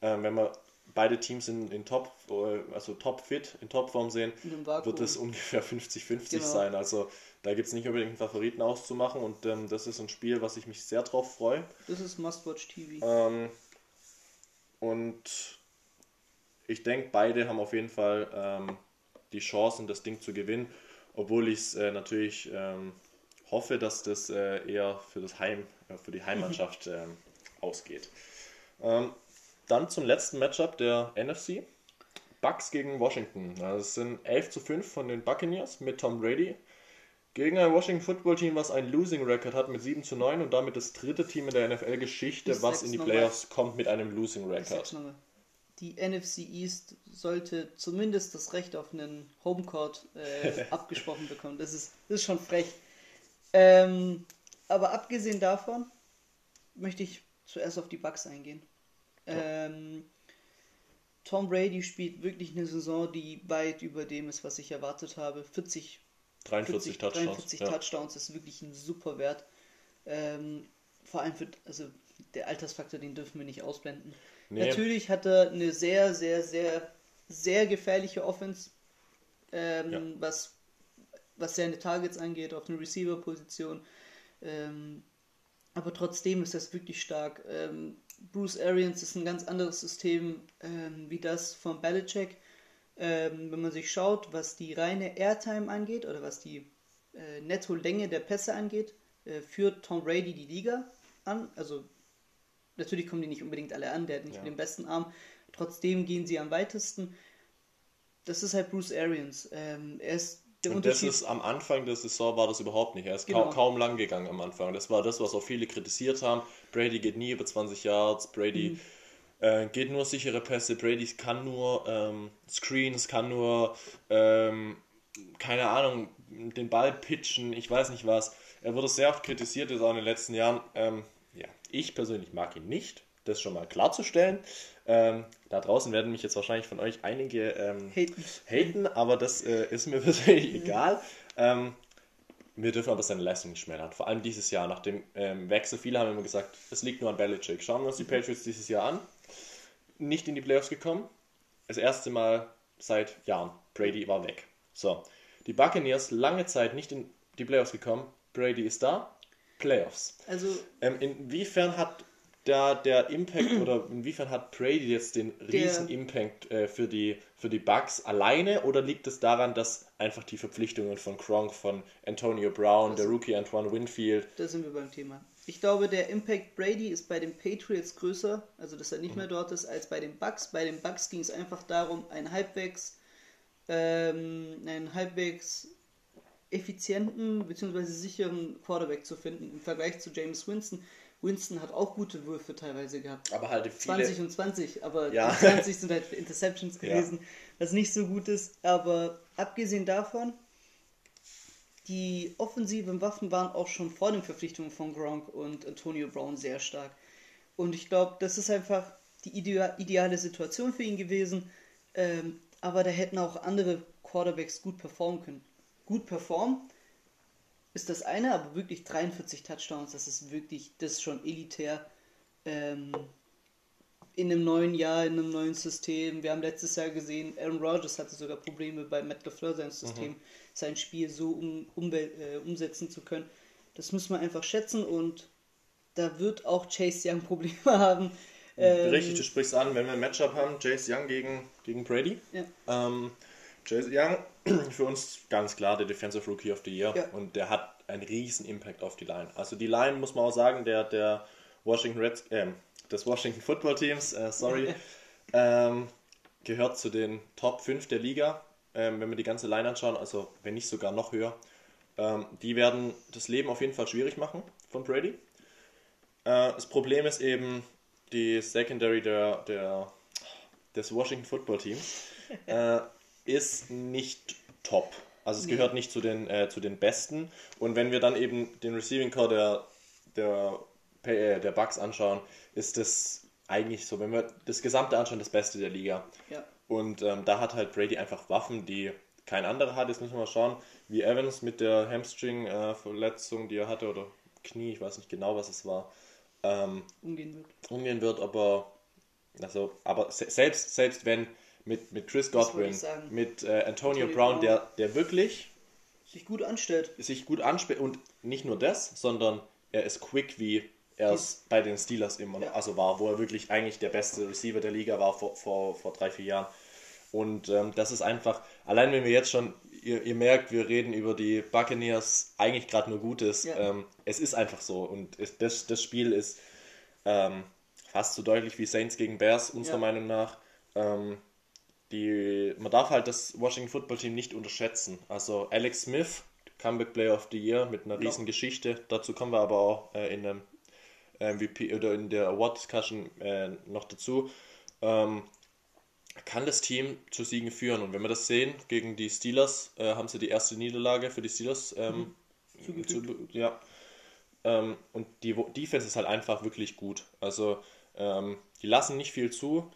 Ähm, wenn man beide Teams in, in Top, also Top fit, in Topform sehen, wird es ungefähr 50-50 genau. sein. Also da gibt es nicht unbedingt einen Favoriten auszumachen und ähm, das ist ein Spiel, was ich mich sehr drauf freue. Das ist Must-Watch TV. Ähm, und ich denke, beide haben auf jeden Fall ähm, die Chancen, das Ding zu gewinnen, obwohl ich es äh, natürlich ähm, hoffe, dass das äh, eher für das Heim, äh, für die Heimmannschaft [laughs] ähm, ausgeht. Ähm, dann zum letzten Matchup der NFC. Bucks gegen Washington. Das sind 11 zu 5 von den Buccaneers mit Tom Brady. Gegen ein Washington Football Team, was einen Losing Record hat mit 7 zu 9 und damit das dritte Team in der NFL-Geschichte, was in die Playoffs kommt mit einem Losing Record. Die NFC East sollte zumindest das Recht auf einen Homecourt äh, [laughs] abgesprochen bekommen. Das ist, das ist schon frech. Ähm, aber abgesehen davon möchte ich zuerst auf die Bucks eingehen. Ähm, Tom Brady spielt wirklich eine Saison, die weit über dem ist, was ich erwartet habe. 40, 43 40, Touchdowns. 43 ja. Touchdowns ist wirklich ein super Wert. Ähm, vor allem für, also der Altersfaktor, den dürfen wir nicht ausblenden. Nee. Natürlich hat er eine sehr, sehr, sehr, sehr gefährliche Offense, ähm, ja. was, was seine Targets angeht, auf eine Receiver-Position. Ähm, aber trotzdem ist das wirklich stark. Ähm, Bruce Arians ist ein ganz anderes System ähm, wie das von Belichick. Ähm, wenn man sich schaut, was die reine Airtime angeht oder was die äh, Netto-Länge der Pässe angeht, äh, führt Tom Brady die Liga an. Also natürlich kommen die nicht unbedingt alle an, der hat nicht ja. den besten Arm. Trotzdem gehen sie am weitesten. Das ist halt Bruce Arians. Ähm, er ist der und das ist am Anfang der Saison war das überhaupt nicht. Er ist genau. kaum, kaum lang gegangen am Anfang. Das war das, was auch viele kritisiert haben. Brady geht nie über 20 Yards, Brady mhm. äh, geht nur sichere Pässe, Brady kann nur ähm, Screens, kann nur, ähm, keine Ahnung, den Ball pitchen, ich weiß nicht was. Er wurde sehr oft kritisiert, jetzt auch in den letzten Jahren. Ähm, ich persönlich mag ihn nicht, das schon mal klarzustellen. Ähm, da draußen werden mich jetzt wahrscheinlich von euch einige ähm, haten. haten. aber das äh, ist mir [laughs] persönlich egal. Ähm, wir dürfen aber seine Leistung nicht schmälern. Vor allem dieses Jahr, nach dem ähm, Wechsel. Viele haben immer gesagt, es liegt nur an Belichick. Schauen wir uns die Patriots dieses Jahr an. Nicht in die Playoffs gekommen. Das erste Mal seit Jahren. Brady war weg. So. Die Buccaneers lange Zeit nicht in die Playoffs gekommen. Brady ist da. Playoffs. Also. Ähm, inwiefern hat da der Impact [clears throat] oder inwiefern hat Brady jetzt den riesen Impact äh, für, die, für die Bucks alleine oder liegt es daran, dass einfach die Verpflichtungen von Gronk, von Antonio Brown, der Rookie Antoine Winfield. Da sind wir beim Thema. Ich glaube, der Impact Brady ist bei den Patriots größer, also dass er nicht mhm. mehr dort ist, als bei den Bucks. Bei den Bucks ging es einfach darum, einen halbwegs, ähm, einen halbwegs effizienten bzw. sicheren Quarterback zu finden im Vergleich zu James Winston Winston hat auch gute Würfe teilweise gehabt. Aber halt viele... 20 und 20, aber ja. 20 sind halt Interceptions gewesen, ja. was nicht so gut ist. Aber abgesehen davon, die offensiven Waffen waren auch schon vor den Verpflichtungen von Gronk und Antonio Brown sehr stark. Und ich glaube, das ist einfach die ideale Situation für ihn gewesen. Ähm, aber da hätten auch andere Quarterbacks gut performen können. Gut performen, ist das eine, aber wirklich 43 Touchdowns, das ist wirklich, das ist schon elitär. Ähm, in einem neuen Jahr, in einem neuen System. Wir haben letztes Jahr gesehen, Aaron Rodgers hatte sogar Probleme bei Matt LaFleur, sein System, mhm. sein Spiel so um, um, äh, umsetzen zu können. Das muss man einfach schätzen und da wird auch Chase Young [laughs] Probleme haben. Ähm, Richtig, du sprichst an, wenn wir ein Matchup haben, Chase Young gegen, gegen Brady. Ja. Ähm, Chase Young, für uns ganz klar der Defensive Rookie of the Year Ja. und der hat einen riesen Impact auf die Line. Also die Line, muss man auch sagen, der, der Washington Reds, ähm, des Washington Football Teams, äh, sorry, [laughs] ähm, gehört zu den Top 5 der Liga, ähm, wenn wir die ganze Line anschauen, also wenn nicht sogar noch höher. Ähm, die werden das Leben auf jeden Fall schwierig machen von Brady. Äh, das Problem ist eben die Secondary der, der, des Washington Football Teams [laughs] äh, ist nicht top. Also es gehört nicht zu den, äh, zu den Besten. Und wenn wir dann eben den Receiving Core der, der, äh, der Bucks anschauen, ist das eigentlich so, wenn wir das Gesamte anschauen, das Beste der Liga. Ja. Und ähm, da hat halt Brady einfach Waffen, die kein anderer hat. Jetzt müssen wir mal schauen, wie Evans mit der Hamstring-Verletzung, die er hatte, oder Knie, ich weiß nicht genau, was es war, ähm, umgehen wird. umgehen wird, aber also, aber se selbst, selbst wenn mit, mit Chris Godwin, mit äh, Antonio, Antonio Brown, Brown. der, der wirklich Sich gut anstellt. sich gut anspielt und nicht nur das, sondern er ist quick, wie er es bei den Steelers immer Ja. also war, wo er wirklich eigentlich der beste Receiver der Liga war vor, vor, vor drei, vier Jahren. Und ähm, das ist einfach, allein wenn wir jetzt schon, ihr, ihr merkt, wir reden über die Buccaneers eigentlich gerade nur Gutes. Ja. Ähm, es ist einfach so. Und es, das, das Spiel ist ähm, fast so deutlich wie Saints gegen Bears, unserer Ja. Meinung nach. Die, man darf halt das Washington Football Team nicht unterschätzen. Also Alex Smith, Comeback Player of the Year mit einer Ja. riesen Geschichte. Dazu kommen wir aber auch äh, in einem MVP oder in der Award Discussion äh, noch dazu. Ähm, kann das Team zu Siegen führen. Und wenn wir das sehen, gegen die Steelers äh, haben sie die erste Niederlage für die Steelers. Ähm, Zugefügt. zu, ja. Ähm, und die Defense ist halt einfach wirklich gut. Also ähm, die lassen nicht viel zu.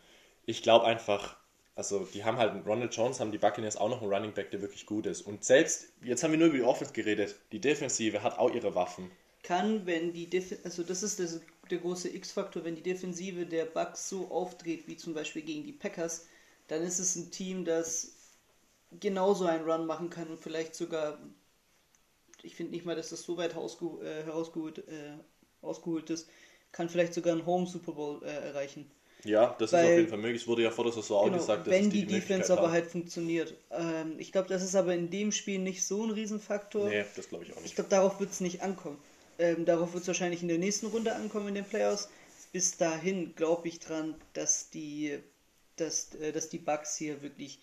Ich glaube einfach, also die haben halt Ronald Jones, haben die Buccaneers auch noch einen Running Back, der wirklich gut ist. Und selbst, jetzt haben wir nur über die Offense geredet, die Defensive hat auch ihre Waffen. Kann, wenn die Def also das ist das, der große X-Faktor, wenn die Defensive der Bucks so aufdreht wie zum Beispiel gegen die Packers, dann ist es ein Team, das genauso einen Run machen kann und vielleicht sogar, ich finde nicht mal, dass das so weit äh, herausgeholt, äh, ausgeholt ist, kann vielleicht sogar einen Home Super Bowl äh, erreichen. Ja, das ist Weil- auf jeden Fall möglich. Es wurde ja vor der Saison auch Genau, gesagt, dass wenn die, die, Defense aber haben. halt funktioniert. Ähm, ich glaube, das ist aber in dem Spiel nicht so ein Riesenfaktor. Nee, das glaube ich auch Ich nicht. glaube, darauf wird es nicht ankommen. Ähm, darauf wird es wahrscheinlich in der nächsten Runde ankommen in den Playoffs. Bis dahin glaube ich dran, dass die, dass, äh, dass die Bucks hier wirklich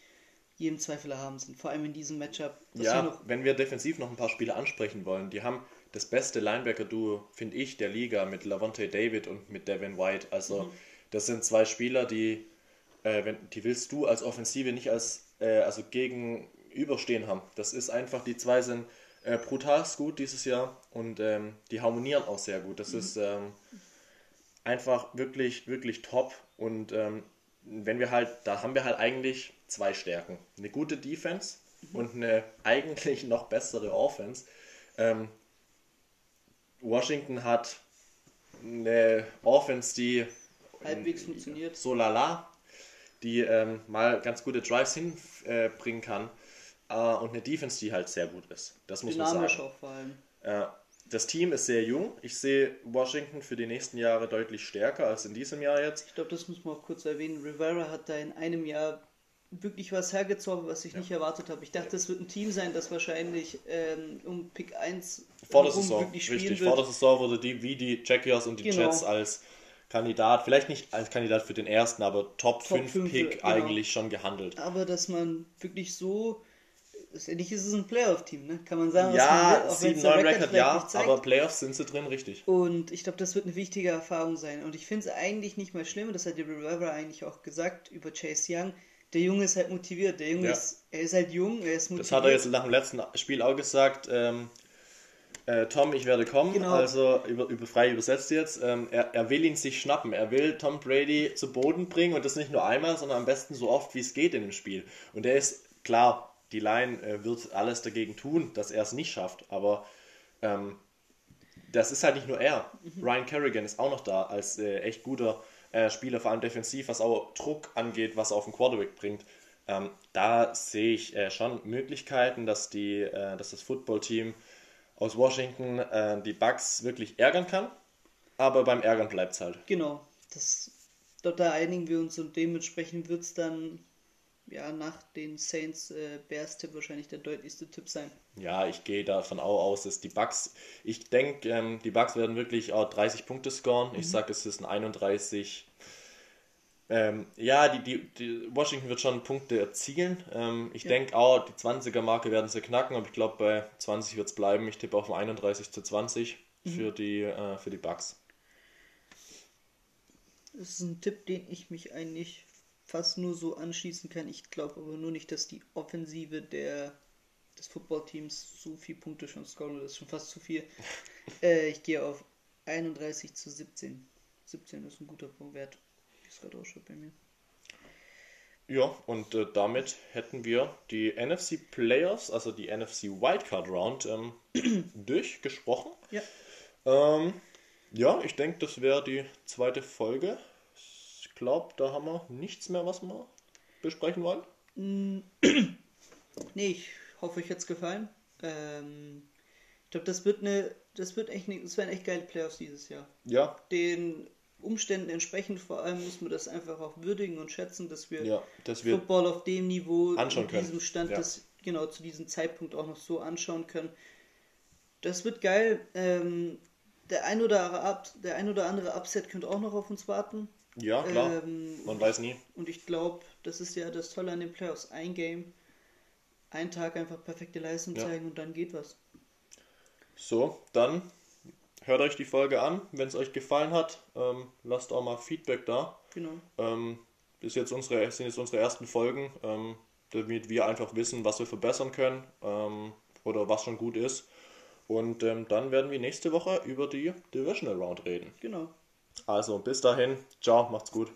jedem Zweifel haben sind. Vor allem in diesem Matchup. Ja, noch, wenn wir defensiv noch ein paar Spiele ansprechen wollen, die haben das beste Linebacker-Duo, finde ich, der Liga mit Lavonte David und mit Devin White. Also, Mhm. Das sind zwei Spieler, die, äh, wenn, die willst du als Offensive nicht als äh, also gegenüberstehen haben. Das ist einfach, die zwei sind äh, brutal gut dieses Jahr und ähm, die harmonieren auch sehr gut. Das ist ähm, einfach wirklich, wirklich top. Und ähm, wenn wir halt, da haben wir halt eigentlich zwei Stärken. Eine gute Defense und eine [laughs] eigentlich noch bessere Offense. Ähm, Washington hat eine Offense, die halbwegs funktioniert. so lala, die ähm, mal ganz gute Drives hinbringen äh, kann äh, und eine Defense, die halt sehr gut ist. Das muss man Dynamisch sagen. auch vor allem. Äh, das Team ist sehr jung. Ich sehe Washington für die nächsten Jahre deutlich stärker als in diesem Jahr jetzt. Ich glaube, das muss man auch kurz erwähnen. Rivera hat da in einem Jahr wirklich was hergezogen, was ich nicht erwartet habe. Ich dachte, das wird ein Team sein, das wahrscheinlich ähm, um Pick 1 Vor der Saison, wirklich spielen richtig. wird. Vor der Saison wurde die, wie die Jaguars und die Genau. Jets als Kandidat, vielleicht nicht als Kandidat für den ersten, aber Top, Top 5 fünf, Pick genau. eigentlich schon gehandelt. Aber dass man wirklich so. Letztendlich ist es ein Playoff-Team, ne? Kann man sagen, was man Ja, will, auch wenn 7-9 es der Record Record, ja, aber Playoffs sind sie drin, richtig. Und ich glaube, das wird eine wichtige Erfahrung sein. Und ich finde es eigentlich nicht mal schlimm, das hat der Rivera eigentlich auch gesagt über Chase Young. Der Junge ist halt motiviert. Der Junge Ja. ist, er ist halt jung, er ist motiviert. Das hat er jetzt nach dem letzten Spiel auch gesagt. Ähm, äh, Tom, ich werde kommen. Genau. Also über, über, frei übersetzt jetzt. Ähm, er, er will ihn sich schnappen. Er will Tom Brady zu Boden bringen und das nicht nur einmal, sondern am besten so oft wie es geht in dem Spiel. Und er ist klar, die Line äh, wird alles dagegen tun, dass er es nicht schafft. Aber ähm, das ist halt nicht nur er. Ryan Kerrigan ist auch noch da als äh, echt guter äh, Spieler, vor allem defensiv, was auch Druck angeht, was er auf den Quarterback bringt. Ähm, da sehe ich äh, schon Möglichkeiten, dass, die, äh, dass das Footballteam aus Washington äh, die Bucks wirklich ärgern kann. Aber beim Ärgern bleibt es halt. Genau, das, dort da einigen wir uns und dementsprechend wird es dann ja, nach den Saints äh, Bears Tipp wahrscheinlich der deutlichste Tipp sein. Ja, ich gehe davon auch aus, dass die Bucks, ich denke, ähm, die Bucks werden wirklich auch 30 Punkte scoren. Mhm. Ich sage, es ist ein 31. Ähm, ja, die, die, die, Washington wird schon Punkte erzielen. Ähm, ich ja. denke auch, die 20er-Marke werden sie knacken, aber ich glaube, bei 20 wird es bleiben. Ich tippe auf 31 zu 20 mhm. für, die, äh, für die Bucks. Das ist ein Tipp, den ich mich eigentlich fast nur so anschließen kann. Ich glaube aber nur nicht, dass die Offensive der, des Footballteams so viele Punkte schon scoren. Das ist schon fast zu viel. [laughs] äh, ich gehe auf 31 zu 17. 17 ist ein guter Punktwert, wie es gerade ausschaut bei mir. Ja, und äh, damit hätten wir die NFC Players, also die NFC Wildcard Round, ähm, [clears throat] durchgesprochen. Ja. Ähm, ja, ich denke, das wäre die zweite Folge glaube, da haben wir nichts mehr, was wir besprechen wollen. Mm. [clears throat] nee, ich hoffe, euch hat es gefallen. Ähm, ich glaube, das wird eine, das wird echt, ne, das werden echt geile Playoffs dieses Jahr. Ja. Den Umständen entsprechend vor allem muss man das einfach auch würdigen und schätzen, dass wir, ja, dass wir Football auf dem Niveau, anschauen in diesem Stand, ja. das genau zu diesem Zeitpunkt auch noch so anschauen können. Das wird geil. Ähm, der ein oder, der ein oder andere Upset könnte auch noch auf uns warten. Ja, klar. Ähm, Man weiß nie. Und ich glaube, das ist ja das Tolle an den Playoffs. Ein Game, ein Tag einfach perfekte Leistung ja. zeigen und dann geht was. So, dann hört euch die Folge an. Wenn es euch gefallen hat, ähm, lasst auch mal Feedback da. Genau. Ähm, ist jetzt unsere, sind jetzt unsere ersten Folgen, ähm, damit wir einfach wissen, was wir verbessern können ähm, oder was schon gut ist. Und ähm, dann werden wir nächste Woche über die Divisional Round reden. Genau. Also bis dahin, ciao, macht's gut.